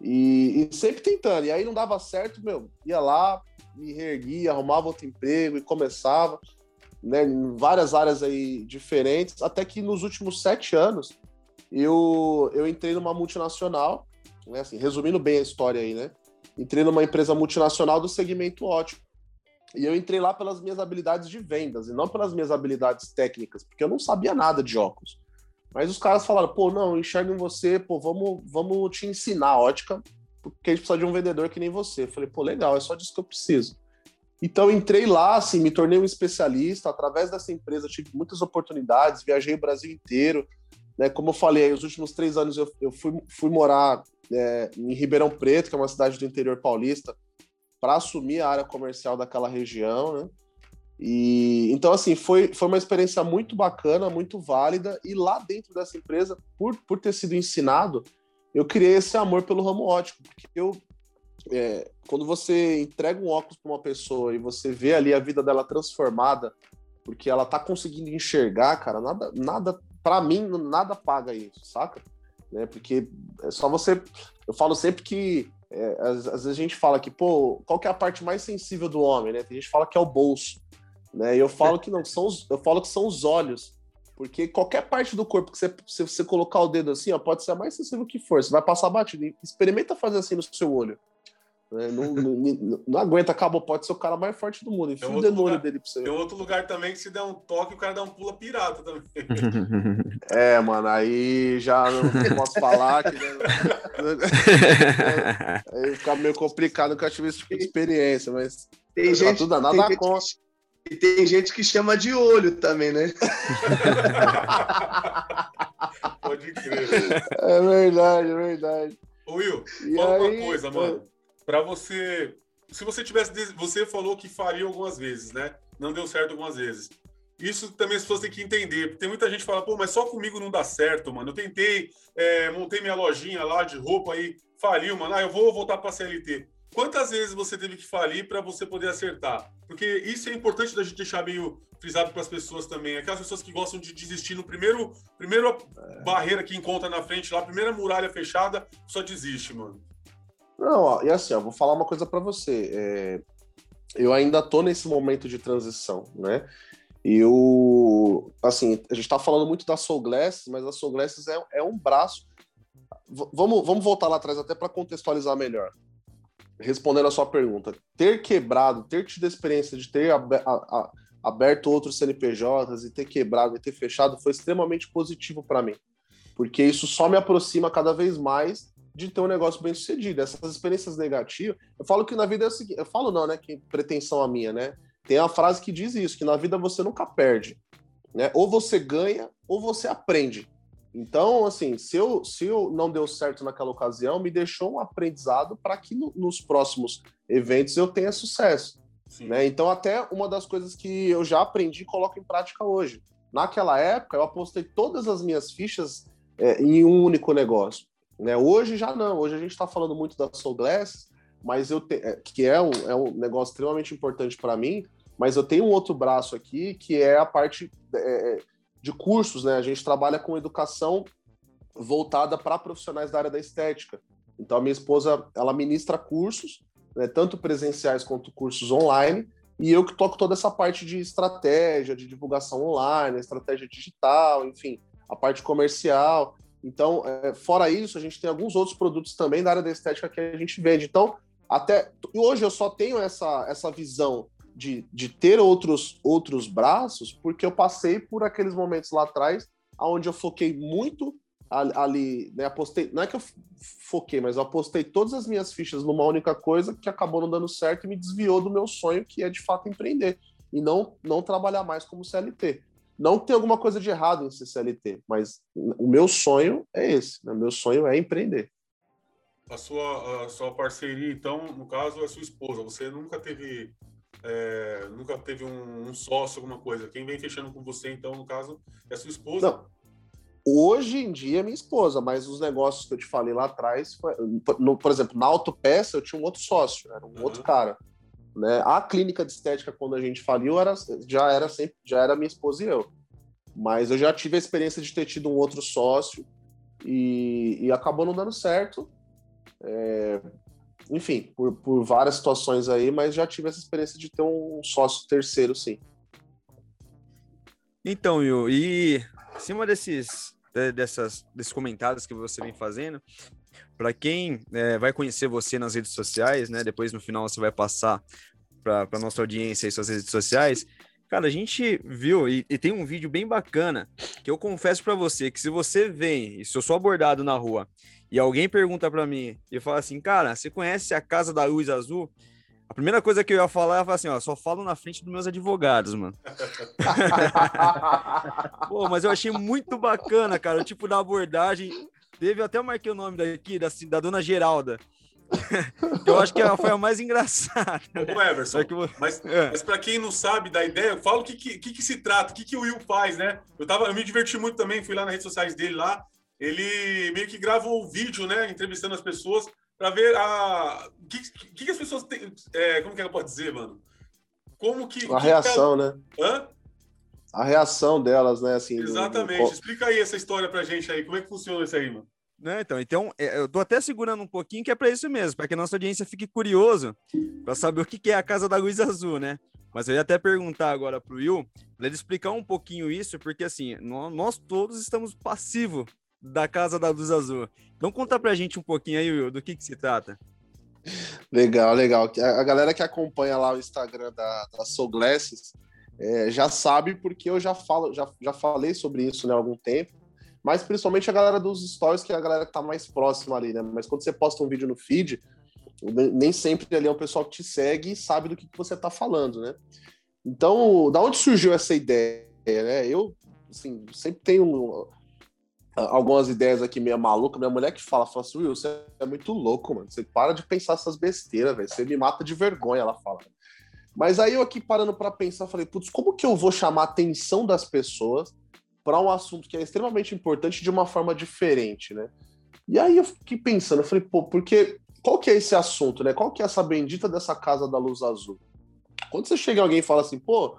E, e, sempre tentando. E aí não dava certo, meu, ia lá, me reerguia, arrumava outro emprego e começava, né, em várias áreas aí diferentes, até que nos últimos sete anos eu, eu entrei numa multinacional, né, assim, resumindo bem a história aí, né? Entrei numa empresa multinacional do segmento ótico. E eu entrei lá pelas minhas habilidades de vendas e não pelas minhas habilidades técnicas, porque eu não sabia nada de óculos. Mas os caras falaram, pô, não, enxergo em você, pô, vamos, vamos te ensinar ótica, porque a gente precisa de um vendedor que nem você. Eu falei, pô, legal, é só disso que eu preciso. Então entrei lá, assim, me tornei um especialista. Através dessa empresa tive muitas oportunidades, viajei o Brasil inteiro. Né? Como eu falei, os últimos três anos eu, eu fui, fui morar é, em Ribeirão Preto, que é uma cidade do interior paulista, para assumir a área comercial daquela região, né? E então assim foi, foi uma experiência muito bacana, muito válida e lá dentro dessa empresa, por, por ter sido ensinado, eu criei esse amor pelo ramo ótico, porque eu é, quando você entrega um óculos para uma pessoa e você vê ali a vida dela transformada, porque ela tá conseguindo enxergar, cara, nada, nada, para mim, nada paga isso, saca? Né? Porque é só você. Eu falo sempre que é, às, às, vezes a gente fala que, pô, qual que é a parte mais sensível do homem, né? Tem gente que fala que é o bolso. Né? E eu falo que não, são os, eu falo que são os olhos. Porque qualquer parte do corpo que você, se você colocar o dedo assim, ó, pode ser a mais sensível que for. Você vai passar batido. Experimenta fazer assim no seu olho. Né? Não, não, não, aguenta, acabou. Pode ser o cara mais forte do mundo. Enfia o olho dele pra você. Tem outro lugar também que se der um toque, o cara dá um pula pirata também. É, mano, aí já não posso falar. Que... aí fica meio complicado, nunca tive esse tipo de experiência, mas. Tem gente, tudo nada tem conta. E tem gente que chama de olho também, né? Pode crer. É verdade, é verdade. Ô, Will, e fala aí, uma coisa, mano. Para você. Se você tivesse. Você falou que faria algumas vezes, né? Não deu certo algumas vezes. Isso também as pessoas têm que entender. Tem muita gente que fala, pô, mas só comigo não dá certo, mano. Eu tentei, é, montei minha lojinha lá de roupa aí, faliu, mano. Ah, eu vou voltar para CLT. Quantas vezes você teve que falir para você poder acertar? Porque isso é importante da gente deixar meio frisado para as pessoas também. Aquelas pessoas que gostam de desistir no primeiro, primeiro é. barreira que encontra na frente lá, primeira muralha fechada, só desiste, mano. Não, e assim, ó, vou falar uma coisa para você. É, eu ainda tô nesse momento de transição, né? E eu, assim, a gente tá falando muito da Soul Glasses, mas a Soul Glasses é, é um braço. V vamos, vamos voltar lá atrás até para contextualizar melhor respondendo a sua pergunta, ter quebrado, ter tido a experiência de ter aberto outros CNPJs e ter quebrado e ter fechado foi extremamente positivo para mim, porque isso só me aproxima cada vez mais de ter um negócio bem sucedido. Essas experiências negativas, eu falo que na vida é o seguinte, eu falo não, né, que pretensão a minha, né? Tem a frase que diz isso, que na vida você nunca perde, né? Ou você ganha ou você aprende. Então, assim, se eu, se eu não deu certo naquela ocasião, me deixou um aprendizado para que no, nos próximos eventos eu tenha sucesso. Né? Então, até uma das coisas que eu já aprendi e coloco em prática hoje. Naquela época, eu apostei todas as minhas fichas é, em um único negócio. Né? Hoje já não. Hoje a gente está falando muito da Soul Glass, mas eu te, é, que é um, é um negócio extremamente importante para mim. Mas eu tenho um outro braço aqui que é a parte é, é de cursos, né? A gente trabalha com educação voltada para profissionais da área da estética. Então, a minha esposa, ela ministra cursos, né, tanto presenciais quanto cursos online, e eu que toco toda essa parte de estratégia, de divulgação online, estratégia digital, enfim, a parte comercial. Então, é, fora isso, a gente tem alguns outros produtos também da área da estética que a gente vende. Então, até hoje eu só tenho essa, essa visão de, de ter outros, outros braços, porque eu passei por aqueles momentos lá atrás, onde eu foquei muito ali, né, apostei, não é que eu foquei, mas eu apostei todas as minhas fichas numa única coisa que acabou não dando certo e me desviou do meu sonho, que é de fato empreender e não, não trabalhar mais como CLT. Não tem alguma coisa de errado em ser CLT, mas o meu sonho é esse, né? meu sonho é empreender. a sua, a sua parceria, então, no caso, é sua esposa. Você nunca teve é, nunca teve um, um, sócio, alguma coisa. Quem vem fechando com você, então, no caso, é sua esposa? Não. Hoje em dia é minha esposa, mas os negócios que eu te falei lá atrás, foi, no, por exemplo, na autopeça eu tinha um outro sócio, era um uhum. outro cara. Né? A clínica de estética, quando a gente faliu, era, já era sempre, já era minha esposa e eu. Mas eu já tive a experiência de ter tido um outro sócio e, e acabou não dando certo. É, enfim, por, por várias situações aí, mas já tive essa experiência de ter um sócio terceiro, sim. Então, Will, e em cima desses, dessas, desses comentários que você vem fazendo, para quem é, vai conhecer você nas redes sociais, né? Depois no final você vai passar para nossa audiência e suas redes sociais. Cara, a gente viu e, e, tem um vídeo bem bacana que eu confesso para você que se você vem e se eu sou abordado na rua e alguém pergunta para mim e fala assim, cara, você conhece a Casa da Luz Azul? A primeira coisa que eu ia falar falar assim, ó, só falo na frente dos meus advogados, mano. Pô, mas eu achei muito bacana, cara, o tipo da abordagem. Teve até eu marquei o nome daqui, da, da dona Geralda. eu acho que foi a mais engraçada. Né? Ô, Everson, é que... mas, é. mas para quem não sabe da ideia, fala o que, que, que, se trata, o que, que o Will faz, né? Eu, tava, eu me diverti muito também, fui lá nas redes sociais dele lá, ele meio que grava o vídeo, né, entrevistando as pessoas para ver a o que, que, que, as pessoas têm, é, como que ela pode dizer, mano? Como que a reação, ela... né? Hã? A reação delas, né, assim. Exatamente. Do... Explica aí essa história pra gente aí, como é que funciona isso aí, mano? Né, então, então, eu tô até segurando um pouquinho que é para isso mesmo, para que a nossa audiência fique curioso para saber o que é a Casa da Luz Azul, né? Mas eu ia até perguntar agora pro Will, para ele explicar um pouquinho isso, porque assim, nós, nós todos estamos passivos da Casa da Luz Azul. Então conta pra gente um pouquinho aí, Will, do que, que se trata. Legal, legal. A galera que acompanha lá o Instagram da, da Soul Glasses é, já sabe porque eu já falo, já, já falei sobre isso né, há algum tempo, mas principalmente a galera dos stories, que é a galera que tá mais próxima ali, né? Mas quando você posta um vídeo no feed, nem sempre ali é o pessoal que te segue e sabe do que, que você tá falando, né? Então, da onde surgiu essa ideia? Né? Eu, assim, sempre tenho algumas ideias aqui meio maluca. Minha mulher que fala, fala assim, Will, você é muito louco, mano. Você para de pensar essas besteiras, velho. Você me mata de vergonha, ela fala. Mas aí eu aqui parando para pensar, falei, putz, como que eu vou chamar a atenção das pessoas para um assunto que é extremamente importante de uma forma diferente, né? E aí eu fiquei pensando, eu falei, pô, porque qual que é esse assunto, né? Qual que é essa bendita dessa casa da luz azul? Quando você chega alguém e fala assim, pô,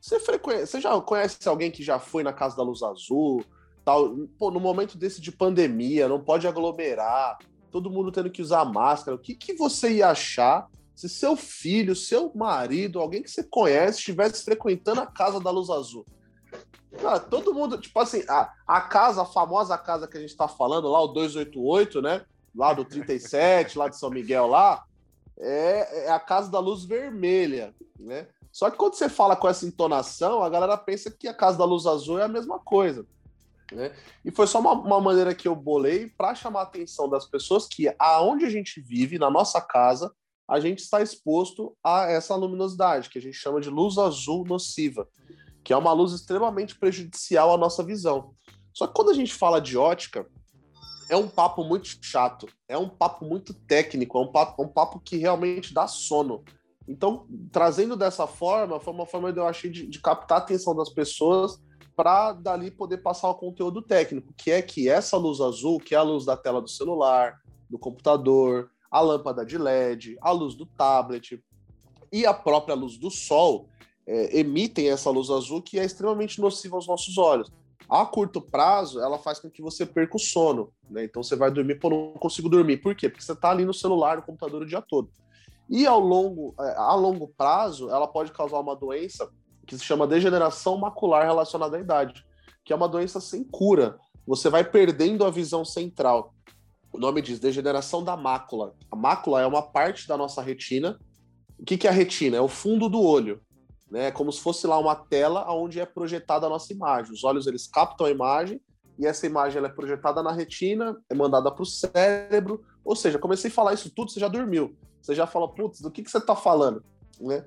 você, frequ... você já conhece alguém que já foi na casa da luz azul? tal. Pô, no momento desse de pandemia, não pode aglomerar, todo mundo tendo que usar máscara. O que, que você ia achar se seu filho, seu marido, alguém que você conhece, estivesse frequentando a casa da Luz Azul? Cara, todo mundo, tipo assim, a, a casa, a famosa casa que a gente tá falando lá, o 288, né? Lá do 37, lá de São Miguel, lá, é, é a casa da luz vermelha, né? Só que quando você fala com essa entonação, a galera pensa que a casa da luz azul é a mesma coisa. Né? E foi só uma, uma maneira que eu bolei para chamar a atenção das pessoas que aonde a gente vive, na nossa casa, a gente está exposto a essa luminosidade, que a gente chama de luz azul nociva, que é uma luz extremamente prejudicial à nossa visão. Só que quando a gente fala de ótica, é um papo muito chato, é um papo muito técnico, é um papo, um papo que realmente dá sono. Então, trazendo dessa forma, foi uma forma eu achei de, de captar a atenção das pessoas para dali poder passar o conteúdo técnico, que é que essa luz azul, que é a luz da tela do celular, do computador, a lâmpada de LED, a luz do tablet e a própria luz do sol é, emitem essa luz azul que é extremamente nociva aos nossos olhos. A curto prazo, ela faz com que você perca o sono, né? Então você vai dormir, pô, não consigo dormir. Por quê? Porque você está ali no celular, no computador o dia todo. E ao longo, é, a longo prazo, ela pode causar uma doença que se chama degeneração macular relacionada à idade, que é uma doença sem cura. Você vai perdendo a visão central. O nome diz degeneração da mácula. A mácula é uma parte da nossa retina. O que, que é a retina? É o fundo do olho. Né? É como se fosse lá uma tela onde é projetada a nossa imagem. Os olhos eles captam a imagem e essa imagem ela é projetada na retina, é mandada para o cérebro. Ou seja, comecei a falar isso tudo, você já dormiu. Você já fala, putz, do que, que você está falando? Né?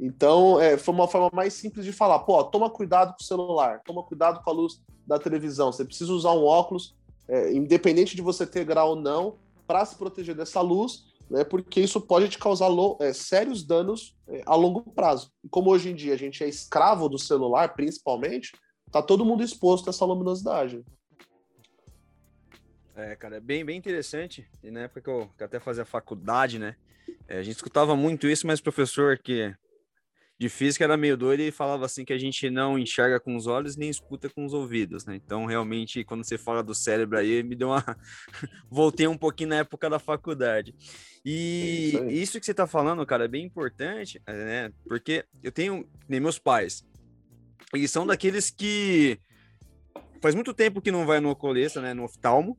Então, é, foi uma forma mais simples de falar, pô, toma cuidado com o celular, toma cuidado com a luz da televisão, você precisa usar um óculos, é, independente de você ter grau ou não, para se proteger dessa luz, né, porque isso pode te causar é, sérios danos é, a longo prazo. E como hoje em dia a gente é escravo do celular, principalmente, tá todo mundo exposto a essa luminosidade. É, cara, é bem, bem interessante. E na época que eu, que até fazia faculdade, né? É, a gente escutava muito isso, mas o professor que de física era meio doido e falava assim que a gente não enxerga com os olhos nem escuta com os ouvidos, né? Então, realmente, quando você fala do cérebro aí, me deu uma. Voltei um pouquinho na época da faculdade. E isso, isso, que você tá falando, cara, é bem importante, né? Porque eu tenho. Nem meus pais. Eles são daqueles que. Faz muito tempo que não vai no oculista, né? No oftalmo.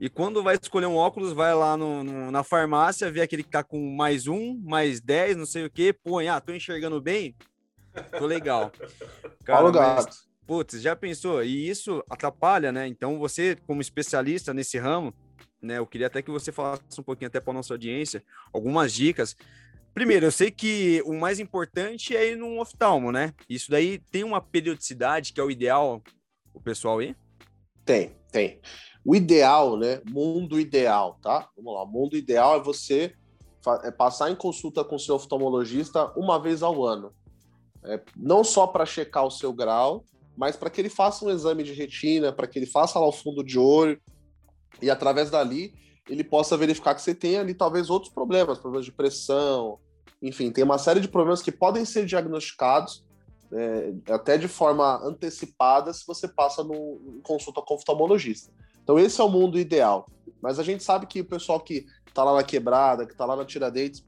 E quando vai escolher um óculos, vai lá no, no, na farmácia, vê aquele que tá com mais um, mais dez, não sei o que, põe, ah, tô enxergando bem? Tô legal. Cara, gato. Putz, já pensou? E isso atrapalha, né? Então você, como especialista nesse ramo, né? Eu queria até que você falasse um pouquinho até para nossa audiência, algumas dicas. Primeiro, eu sei que o mais importante é ir num oftalmo, né? Isso daí tem uma periodicidade que é o ideal o pessoal ir? Tem, tem. O ideal, né? Mundo ideal, tá? Vamos lá. Mundo ideal é você é passar em consulta com seu oftalmologista uma vez ao ano. É, não só para checar o seu grau, mas para que ele faça um exame de retina, para que ele faça lá o fundo de olho e através dali ele possa verificar que você tem ali talvez outros problemas, problemas de pressão, enfim, tem uma série de problemas que podem ser diagnosticados é, até de forma antecipada se você passa no consulta com oftalmologista. Então esse é o mundo ideal. Mas a gente sabe que o pessoal que está lá na Quebrada, que está lá na Tiradentes,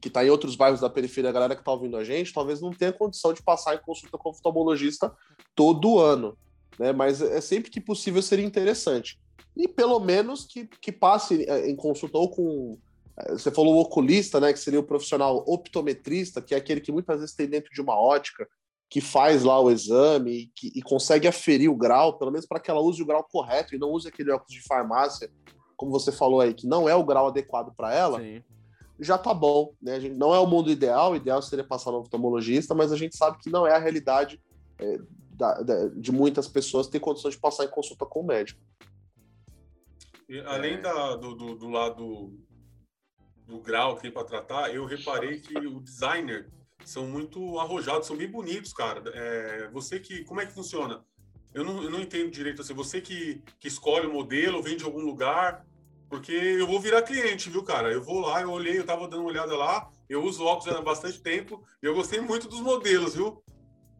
que está em outros bairros da periferia, a galera que está ouvindo a gente, talvez não tenha condição de passar em consulta com oftalmologista todo ano. Né? Mas é sempre que possível seria interessante. E pelo menos que, que passe é, em consulta ou com. É, você falou o oculista, né? Que seria o profissional optometrista, que é aquele que muitas vezes tem dentro de uma ótica, que faz lá o exame e, que, e consegue aferir o grau, pelo menos para que ela use o grau correto e não use aquele óculos de farmácia, como você falou aí, que não é o grau adequado para ela, Sim. já tá bom. Né? Gente, não é o mundo ideal, o ideal seria passar no oftalmologista, mas a gente sabe que não é a realidade é, da, da, de muitas pessoas ter condições de passar em consulta com o médico. E, além da, do, do, do lado do grau que tem para tratar, eu reparei que o designer são muito arrojados, são bem bonitos, cara. É, você que. Como é que funciona? Eu não, eu não entendo direito assim. Você que, que escolhe o modelo, vem de algum lugar. Porque eu vou virar cliente, viu, cara? Eu vou lá, eu olhei, eu tava dando uma olhada lá, eu uso óculos há bastante tempo e eu gostei muito dos modelos, viu?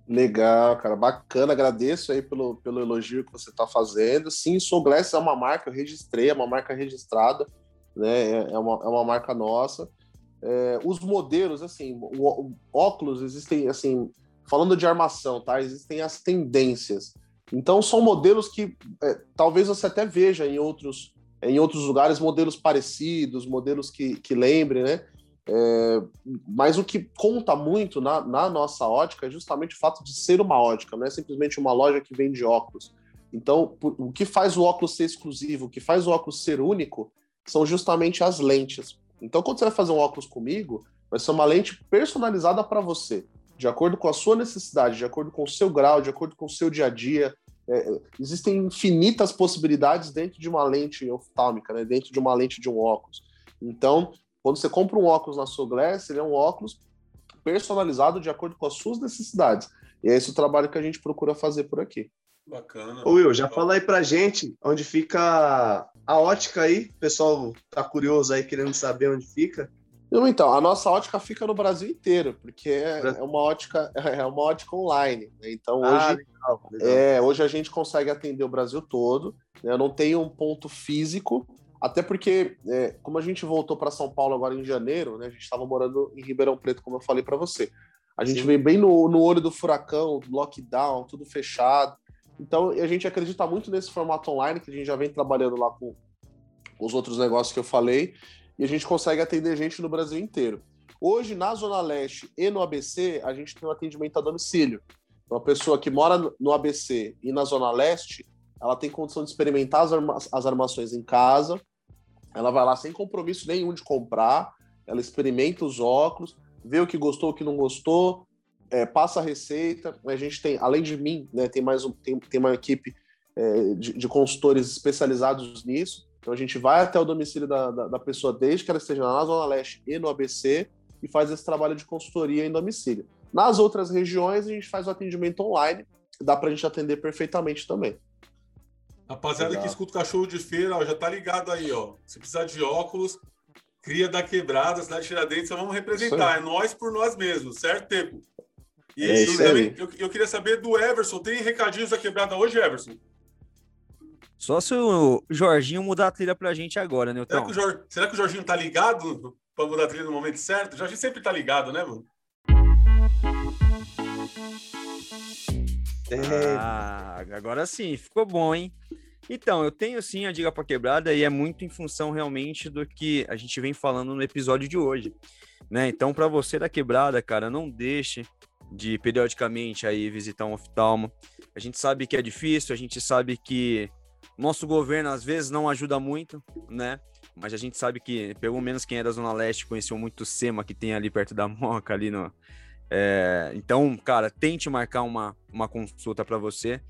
Legal, cara, bacana. Agradeço aí pelo, pelo elogio que você está fazendo. Sim, Soul Glass é uma marca, eu registrei, é uma marca registrada, né? É, é uma, é uma marca nossa. É, os modelos, assim, o, o, óculos existem, assim, falando de armação, tá? Existem as tendências. Então são modelos que é, talvez você até veja em outros, em outros lugares modelos parecidos, modelos que, que lembrem, né? É, mas o que conta muito na, na, nossa ótica é justamente o fato de ser uma ótica, não é simplesmente uma loja que vende óculos. Então, por, o que faz o óculos ser exclusivo, o que faz o óculos ser único, são justamente as lentes. Então, quando você vai fazer um óculos comigo, vai ser uma lente personalizada para você, de acordo com a sua necessidade, de acordo com o seu grau, de acordo com o seu dia a dia. É, existem infinitas possibilidades dentro de uma lente oftálmica, né? dentro de uma lente de um óculos. Então, quando você compra um óculos na sua Glass, ele é um óculos personalizado de acordo com as suas necessidades. E é esse o trabalho que a gente procura fazer por aqui. Bacana. Ô Will, já fala aí pra gente onde fica a ótica aí. O pessoal tá curioso aí, querendo saber onde fica. Então, a nossa ótica fica no Brasil inteiro, porque é, é uma ótica, é uma ótica online. Né? Então, ah, hoje, ah, legal, legal. É, hoje a gente consegue atender o Brasil todo. Né? Não tenho um ponto físico, até porque, é, como a gente voltou para São Paulo agora em janeiro, né? a gente estava morando em Ribeirão Preto, como eu falei para você. A gente Sim. veio bem no, no olho do furacão, lockdown, tudo fechado. Então, a gente acredita muito nesse formato online, que a gente já vem trabalhando lá com os outros negócios que eu falei, e a gente consegue atender gente no Brasil inteiro. Hoje, na Zona Leste e no ABC, a gente tem um atendimento a domicílio. Uma pessoa que mora no ABC e na Zona Leste, ela tem condição de experimentar as, arma as armações em casa, ela vai lá sem compromisso nenhum de comprar, ela experimenta os óculos, vê o que gostou, o que não gostou, é, passa a receita. A gente tem, além de mim, né, tem mais um, tem, tem uma equipe é, de, de, consultores especializados nisso. Então a gente vai até o domicílio da, da, da pessoa, desde que ela esteja na Zona Leste e no ABC, e faz esse trabalho de consultoria em domicílio. Nas outras regiões, a gente faz o atendimento online, dá para a gente atender perfeitamente também. Rapaziada Legal. que escuta o cachorro de feira, ó, já tá ligado aí, ó. Se precisar de óculos, cria da quebrada, cidade de Tiradentes, vamos representar. É nós por nós mesmos, certo, Tempo? E, é e também, eu, eu, queria saber do Everson. Tem recadinhos da quebrada hoje, Everson? Só se o Jorginho mudar a trilha pra gente agora, né, será que, o Jor... será que o Jorginho tá ligado pra mudar a trilha no momento certo? O Jorginho sempre tá ligado, né, mano? Ah, agora sim, ficou bom, hein? Então, eu tenho sim a dica para quebrada e é muito em função realmente do que a gente vem falando no episódio de hoje, né? Então, para você da quebrada, cara, não deixe de periodicamente aí visitar um oftalmo. A gente sabe que é difícil, a gente sabe que nosso governo às vezes não ajuda muito, né? Mas a gente sabe que, pelo menos quem é da Zona Leste conheceu muito o SEMA que tem ali perto da Moca, ali no. É... Então, cara, tente marcar uma, uma consulta para você.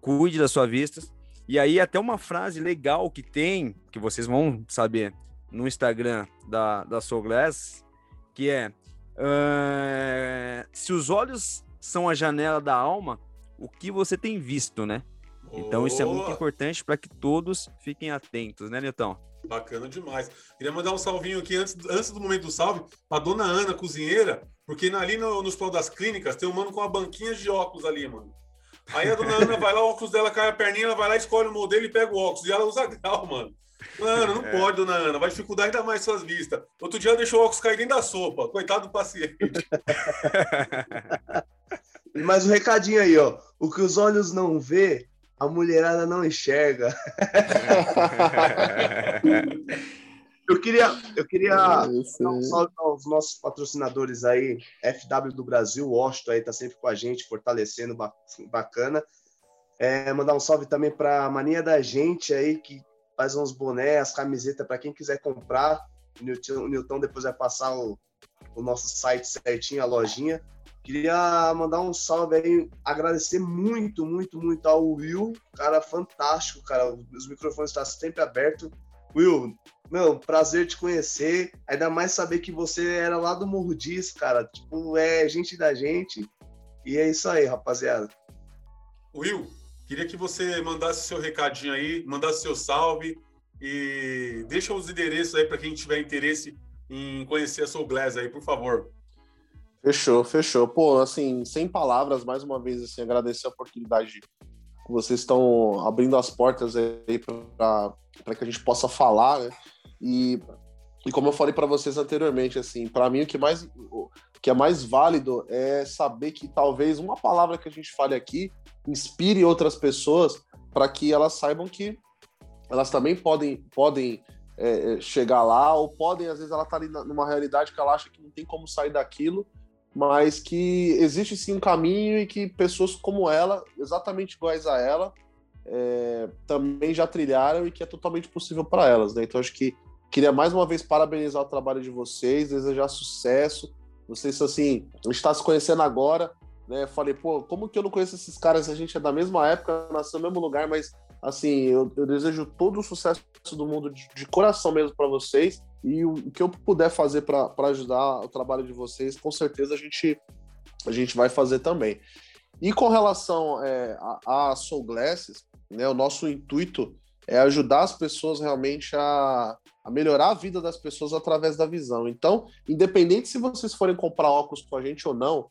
Cuide das suas vistas. E aí, até uma frase legal que tem, que vocês vão saber no Instagram da, da Soul Glass, que é Uh, se os olhos são a janela da alma, o que você tem visto, né? Então isso é muito importante para que todos fiquem atentos, né, Nilton? Bacana demais. Queria mandar um salvinho aqui antes, antes do momento do salve para dona Ana, cozinheira, porque ali no, nos planos das clínicas tem um mano com uma banquinha de óculos ali, mano. Aí a dona Ana vai lá, o óculos dela cai a perninha, ela vai lá, escolhe o modelo e pega o óculos. E ela usa grau, mano. Mano, não é. pode, dona Ana. Vai dificultar ainda mais suas vistas. Outro dia ela deixou o óculos cair dentro da sopa. Coitado do paciente. Mas o um recadinho aí, ó. O que os olhos não vê, a mulherada não enxerga. eu queria, eu queria dar um salve aos nossos patrocinadores aí, FW do Brasil, o Washington aí tá sempre com a gente, fortalecendo bacana. É, mandar um salve também para a mania da gente aí, que faz uns bonés, camisetas para quem quiser comprar. O Newton, depois vai passar o, o nosso site certinho, a lojinha. Queria mandar um salve aí, agradecer muito, muito, muito ao Will, cara fantástico, cara. Os microfones estão sempre abertos. Will, meu, prazer te conhecer. Ainda mais saber que você era lá do Morro Diz, cara. Tipo, é gente da gente. E é isso aí, rapaziada. Will, Queria que você mandasse seu recadinho aí, mandasse seu salve e deixa os endereços aí para quem tiver interesse em conhecer a Soul Glass aí, por favor. Fechou, fechou. Pô, assim, sem palavras, mais uma vez, assim, agradecer a oportunidade que vocês estão abrindo as portas aí para que a gente possa falar, né? E, e como eu falei para vocês anteriormente, assim, para mim o que mais que é mais válido é saber que talvez uma palavra que a gente fale aqui inspire outras pessoas para que elas saibam que elas também podem, podem é, é, chegar lá, ou podem, às vezes, ela está ali numa realidade que ela acha que não tem como sair daquilo, mas que existe sim um caminho e que pessoas como ela, exatamente iguais a ela, é, também já trilharam e que é totalmente possível para elas. Né? Então, acho que queria mais uma vez parabenizar o trabalho de vocês, desejar sucesso. Vocês, assim, está se conhecendo agora, né? Falei, pô, como que eu não conheço esses caras? A gente é da mesma época, nasceu no mesmo lugar, mas assim, eu, eu desejo todo o sucesso do mundo de, de coração mesmo para vocês. E o, o, que eu puder fazer para ajudar o trabalho de vocês, com certeza a gente, a gente vai fazer também. E com relação é, a, a Soul Glasses, né, o nosso intuito é ajudar as pessoas realmente a, a melhorar a vida das pessoas através da visão. Então, independente se vocês forem comprar óculos com a gente ou não,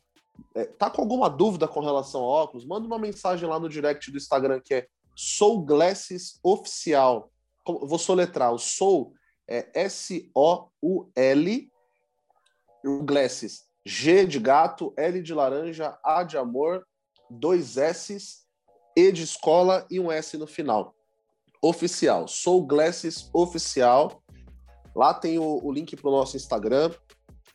é, tá com alguma dúvida com relação ao óculos, manda uma mensagem lá no direct do Instagram que é Soul Glasses Oficial. Vou soletrar, o Soul é S-O-U-L, o Glasses, G de gato, L de laranja, A de amor, dois S, E de escola e um S no final. Oficial, Soul Glasses Oficial. Lá tem o, o link para o nosso Instagram.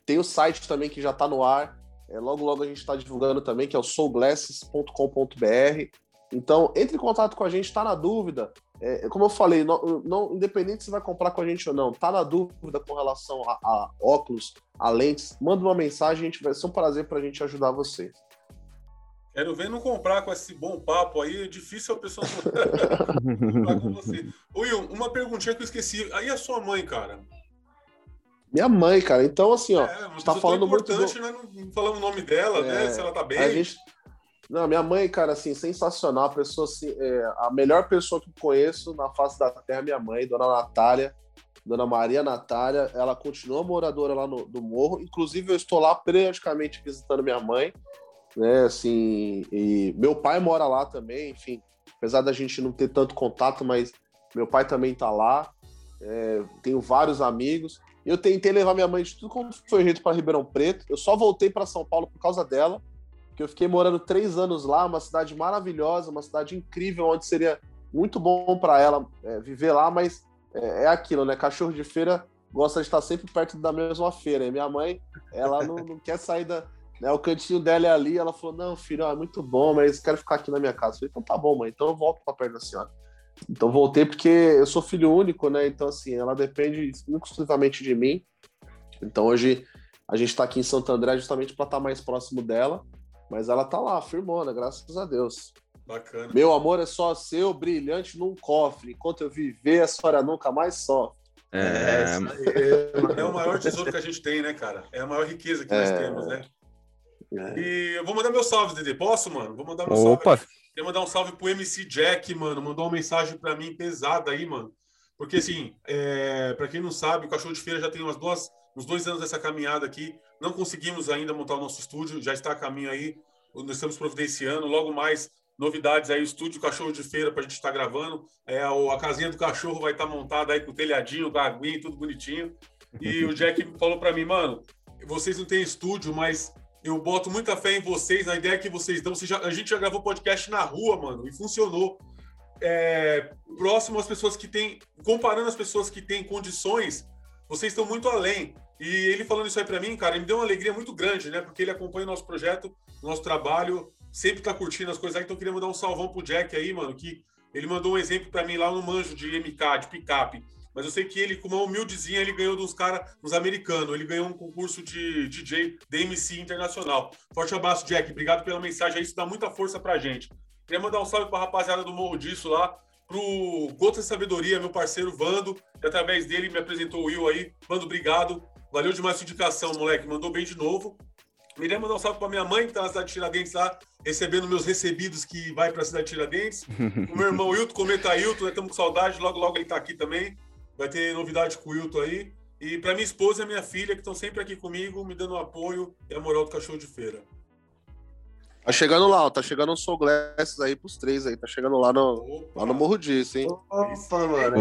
Tem o site também que já está no ar, é, logo, logo a gente está divulgando também, que é o soulglasses.com.br. Então, entre em contato com a gente, está na dúvida. É, como eu falei, não, não, independente se vai comprar com a gente ou não, está na dúvida com relação a, a, óculos, a lentes, manda uma mensagem, gente vai ser um prazer para a gente ajudar vocês. Quero ver não comprar com esse bom papo aí. É difícil a pessoa comprar com você. Will, uma perguntinha que eu esqueci. Aí a sua mãe, cara? Minha mãe, cara. Então, assim, ó. É, tá falando muito. Do... Nós não falamos o nome dela, né? é, né? Se ela tá bem. A gente... Não, minha mãe, cara, assim, sensacional. A pessoa, assim, é, a melhor pessoa que conheço na face da terra, é minha mãe, dona Natália. Dona Maria Natália, ela continua moradora lá no, do morro. Inclusive, eu estou lá periodicamente visitando minha mãe, né? Assim, e meu pai mora lá também, enfim. Apesar da gente não ter tanto contato, mas meu pai também está lá. É, tenho vários amigos. Eu tentei levar minha mãe de tudo como foi jeito para Ribeirão Preto. Eu só voltei para São Paulo por causa dela, que eu fiquei morando três anos lá, uma cidade maravilhosa, uma cidade incrível, onde seria muito bom para ela é, viver lá, mas é, é, aquilo, né? Cachorro de feira gosta de estar sempre perto da mesma feira. E minha mãe, ela não, não quer sair da. Né, o cantinho dela é ali. Ela falou: Não, filho, é muito bom, mas quero ficar aqui na minha casa. Eu falei: Então tá bom, mãe, então eu volto para perto da senhora. Então voltei porque eu sou filho único, né? Então, assim, ela depende exclusivamente de mim. Então hoje a gente está aqui em Santo André justamente para estar tá mais próximo dela. Mas ela tá lá, firmona, graças a Deus. Bacana. Meu amor é só seu, brilhante num cofre. Enquanto eu viver, a senhora nunca mais sofre. É, é, é, o maior tesouro que a gente tem, né, cara? É a maior riqueza que nós é. temos, né? É. E eu vou mandar meu salve, Dede. Posso, mano? Vou mandar meu Opa. salve. Quero mandar um salve pro MC Jack, mano. Mandou uma mensagem para mim pesada aí, mano. Porque, assim, é... para quem não sabe, o Cachorro de Feira já tem umas duas, uns dois anos dessa caminhada aqui. Não conseguimos ainda montar o nosso estúdio, já está a caminho aí. Nós estamos providenciando. Logo mais novidades aí, o estúdio Cachorro de Feira para a gente estar tá gravando. É, a casinha do cachorro vai estar tá montada aí com o telhadinho, aguinha, tudo bonitinho. E o Jack falou para mim, mano, vocês não têm estúdio, mas eu boto muita fé em vocês, na ideia que vocês dão. Já, a gente já gravou podcast na rua, mano, e funcionou. É, próximo às pessoas que têm, comparando as pessoas que têm condições, vocês estão muito além. E ele falando isso aí para mim, cara, me deu uma alegria muito grande, né? Porque ele acompanha o nosso projeto, o nosso trabalho, sempre tá curtindo as coisas aí, então queria mandar um salvão pro Jack aí, mano, que ele mandou um exemplo para mim lá no manjo de MK, de picape. Mas eu sei que ele, com uma humildezinha, ele ganhou dos caras, dos americanos. Ele ganhou um concurso de DJ DMC internacional. Forte abraço, Jack. Obrigado pela mensagem. Isso dá muita força pra gente. Queria mandar um salve pra rapaziada do Morro Disso lá, pro Gotas de Sabedoria, meu parceiro Vando, que através dele me apresentou o Will aí. Vando, obrigado. Valeu demais a sua indicação, moleque. Mandou bem de novo. Queria mandar um salve para minha mãe, que está na cidade de Tiradentes lá, recebendo meus recebidos que vai para a cidade de Tiradentes. o meu irmão Hilton, comenta Hilton, né? Estamos com saudade, logo, logo ele está aqui também. Vai ter novidade com o Hilton aí. E para minha esposa e minha filha, que estão sempre aqui comigo, me dando apoio e a moral do cachorro de feira. Tá chegando lá, ó, tá chegando um Soul Glasses aí pros três aí, tá chegando lá no, lá no Morro disso, hein? Opa, mano.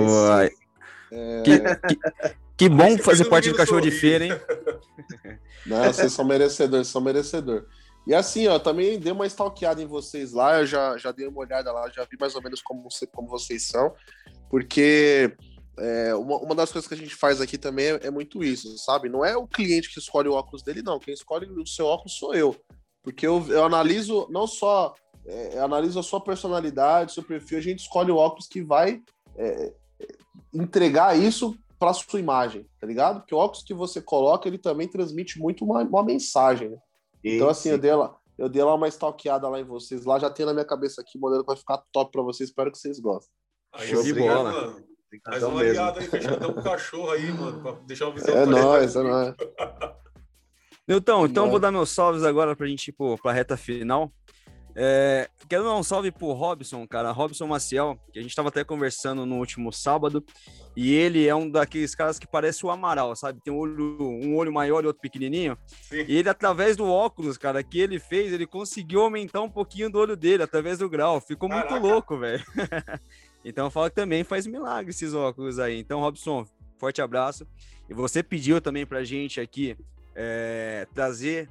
É... Que, que, que, bom fazer parte do cachorro de feira, hein? Não, vocês são merecedores, são merecedores. E assim, ó, também dei uma stalkeada em vocês lá, eu já, já dei uma olhada lá, já vi mais ou menos como, como vocês são, porque é, uma, uma das coisas que a gente faz aqui também é, é, muito isso, sabe? Não é o cliente que escolhe o óculos dele, não. Quem escolhe o seu óculos sou eu. Porque eu, eu analiso não só. É, analiso a sua personalidade, seu perfil, a gente escolhe o óculos que vai é, entregar isso para sua imagem, tá ligado? Porque o óculos que você coloca, ele também transmite muito uma, uma mensagem, né? Então, assim, eu dei, lá, eu dei lá uma stalkeada lá em vocês, lá já tem na minha cabeça aqui, o modelo vai ficar top para vocês, espero que vocês gostem. Aí, Show de bola. Faz uma aliada aí, fechadão com o cachorro aí, mano, pra deixar o visão. É nóis, é nóis. Nilton, então eu vou dar meus salves agora pra gente ir pro, pra reta final. É, quero dar um salve pro Robson, cara, Robson Maciel, que a gente estava até conversando no último sábado, e ele é um daqueles caras que parece o Amaral, sabe? Tem um olho, um olho maior e outro pequenininho. Sim. E ele, através do óculos, cara, que ele fez, ele conseguiu aumentar um pouquinho do olho dele, através do grau. Ficou Caraca. muito louco, velho. então eu falo que também faz milagre esses óculos aí. Então, Robson, forte abraço. E você pediu também pra gente aqui é, trazer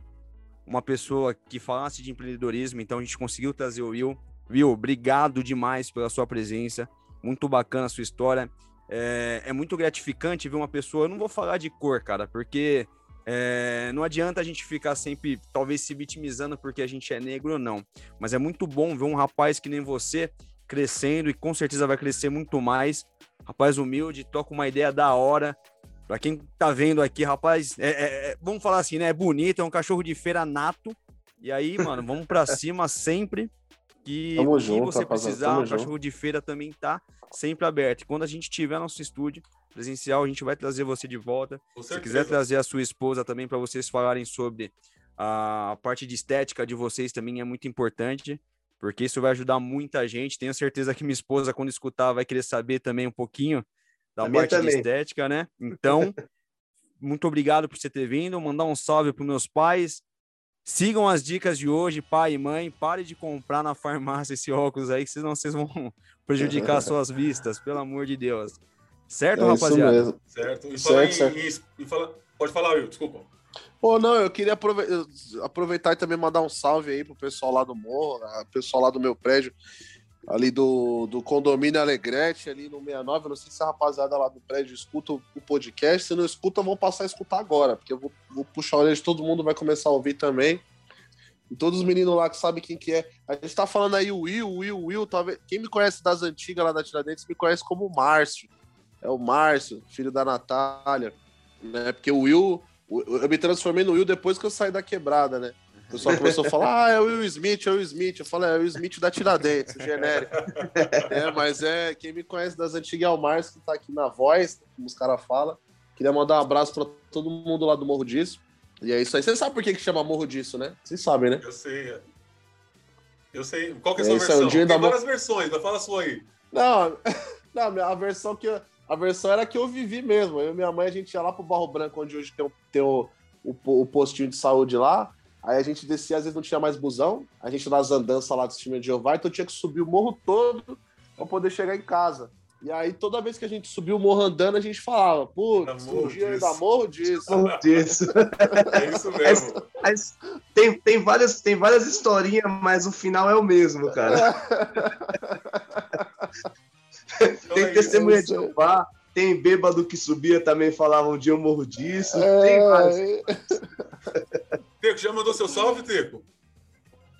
uma pessoa que falasse de empreendedorismo, então a gente conseguiu trazer o Will. Will, obrigado demais pela sua presença, muito bacana a sua história. É, é muito gratificante ver uma pessoa, eu não vou falar de cor, cara, porque é, não adianta a gente ficar sempre, talvez, se vitimizando porque a gente é negro ou não. Mas é muito bom ver um rapaz que nem você crescendo e com certeza vai crescer muito mais. Rapaz humilde, toca uma ideia da hora, Pra quem tá vendo aqui, rapaz, é, é, é, vamos falar assim, né? É bonito, é um cachorro de feira nato. E aí, mano, vamos pra cima sempre. Que Tamo o que junto, você precisar, o cachorro de feira também tá sempre aberto. E quando a gente tiver nosso estúdio presencial, a gente vai trazer você de volta. Com Se certeza. quiser trazer a sua esposa também para vocês falarem sobre a parte de estética de vocês também é muito importante, porque isso vai ajudar muita gente. Tenho certeza que minha esposa, quando escutar, vai querer saber também um pouquinho da A parte de estética, né? Então, muito obrigado por você ter vindo. Mandar um salve para meus pais. Sigam as dicas de hoje, pai e mãe. Pare de comprar na farmácia esse óculos aí, que senão vocês vão prejudicar suas vistas, pelo amor de Deus. Certo, É isso rapaziada? mesmo. Certo. E Certo, em- certo. em- em falar- Pode falar, Will, desculpa. Pô, não, eu queria aprove- aproveitar e também mandar um salve aí pro pessoal lá do morro, a pessoal lá do meu prédio, ali do, do condomínio Alegrete, ali no 69. Eu não sei se a rapaziada lá do prédio escuta o, podcast. Se não escuta, vão passar a escutar agora, porque eu vou, vou puxar a orelha de todo mundo, vai começar a ouvir também. E todos os meninos lá que sabem quem que é. A gente tá falando aí o Will, Will, Will. Talvez... Quem me conhece das antigas lá da Tiradentes me conhece como Márcio. É o Márcio, filho da Natália. Né? Porque o Will, eu me transformei no Will depois que eu saí da quebrada, né? O pessoal começou a falar, ah, é o Will Smith, é o Will Smith. Eu falei, é o Will Smith da Tiradentes, genérico. é, mas é, quem me conhece das antigas é o que tá aqui na voz, como os caras falam. Queria mandar um abraço pra todo mundo lá do Morro Disso. E é isso aí. Você sabe por que, que chama Morro Disso, né? Vocês sabem, né? Eu sei. é. Eu sei. Qual que é a É, sua é versão? dia Tem da várias versões, mas fala a sua aí. Não, não, a versão que eu- a versão era que eu vivi mesmo. Eu e minha mãe a gente ia lá pro Barro Branco, onde hoje tem, o, tem o, o, o postinho de saúde lá. Aí a gente descia, às vezes não tinha mais busão. A gente nas andanças lá do time de Jeová, então tinha que subir o morro todo para poder chegar em casa. E aí toda vez que a gente subiu o morro andando, a gente falava, putz, Morro um dia eu disso." ainda morro disso. Como disso. É isso mesmo. Mas tem, tem, várias, tem várias historinhas, mas o final é o mesmo, cara. Tem testemunha de Jeová, tem bêbado que subia, também falava um dia eu morro disso. É, Tem vários. Teco, já mandou seu salve, Teco?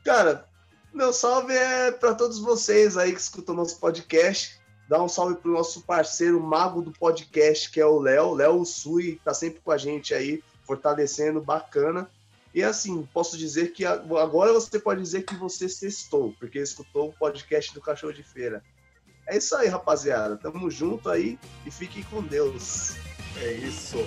Cara, meu salve é para todos vocês aí que escutam nosso podcast. Dá um salve pro nosso parceiro mago do podcast, que é o Léo. Léo Sui, tá sempre com a gente aí, fortalecendo, bacana. E assim, posso dizer que agora você pode dizer que você sextou, porque escutou o podcast do Cachorro de Feira. É isso aí, rapaziada. Tamo junto aí e fiquem com Deus. É isso.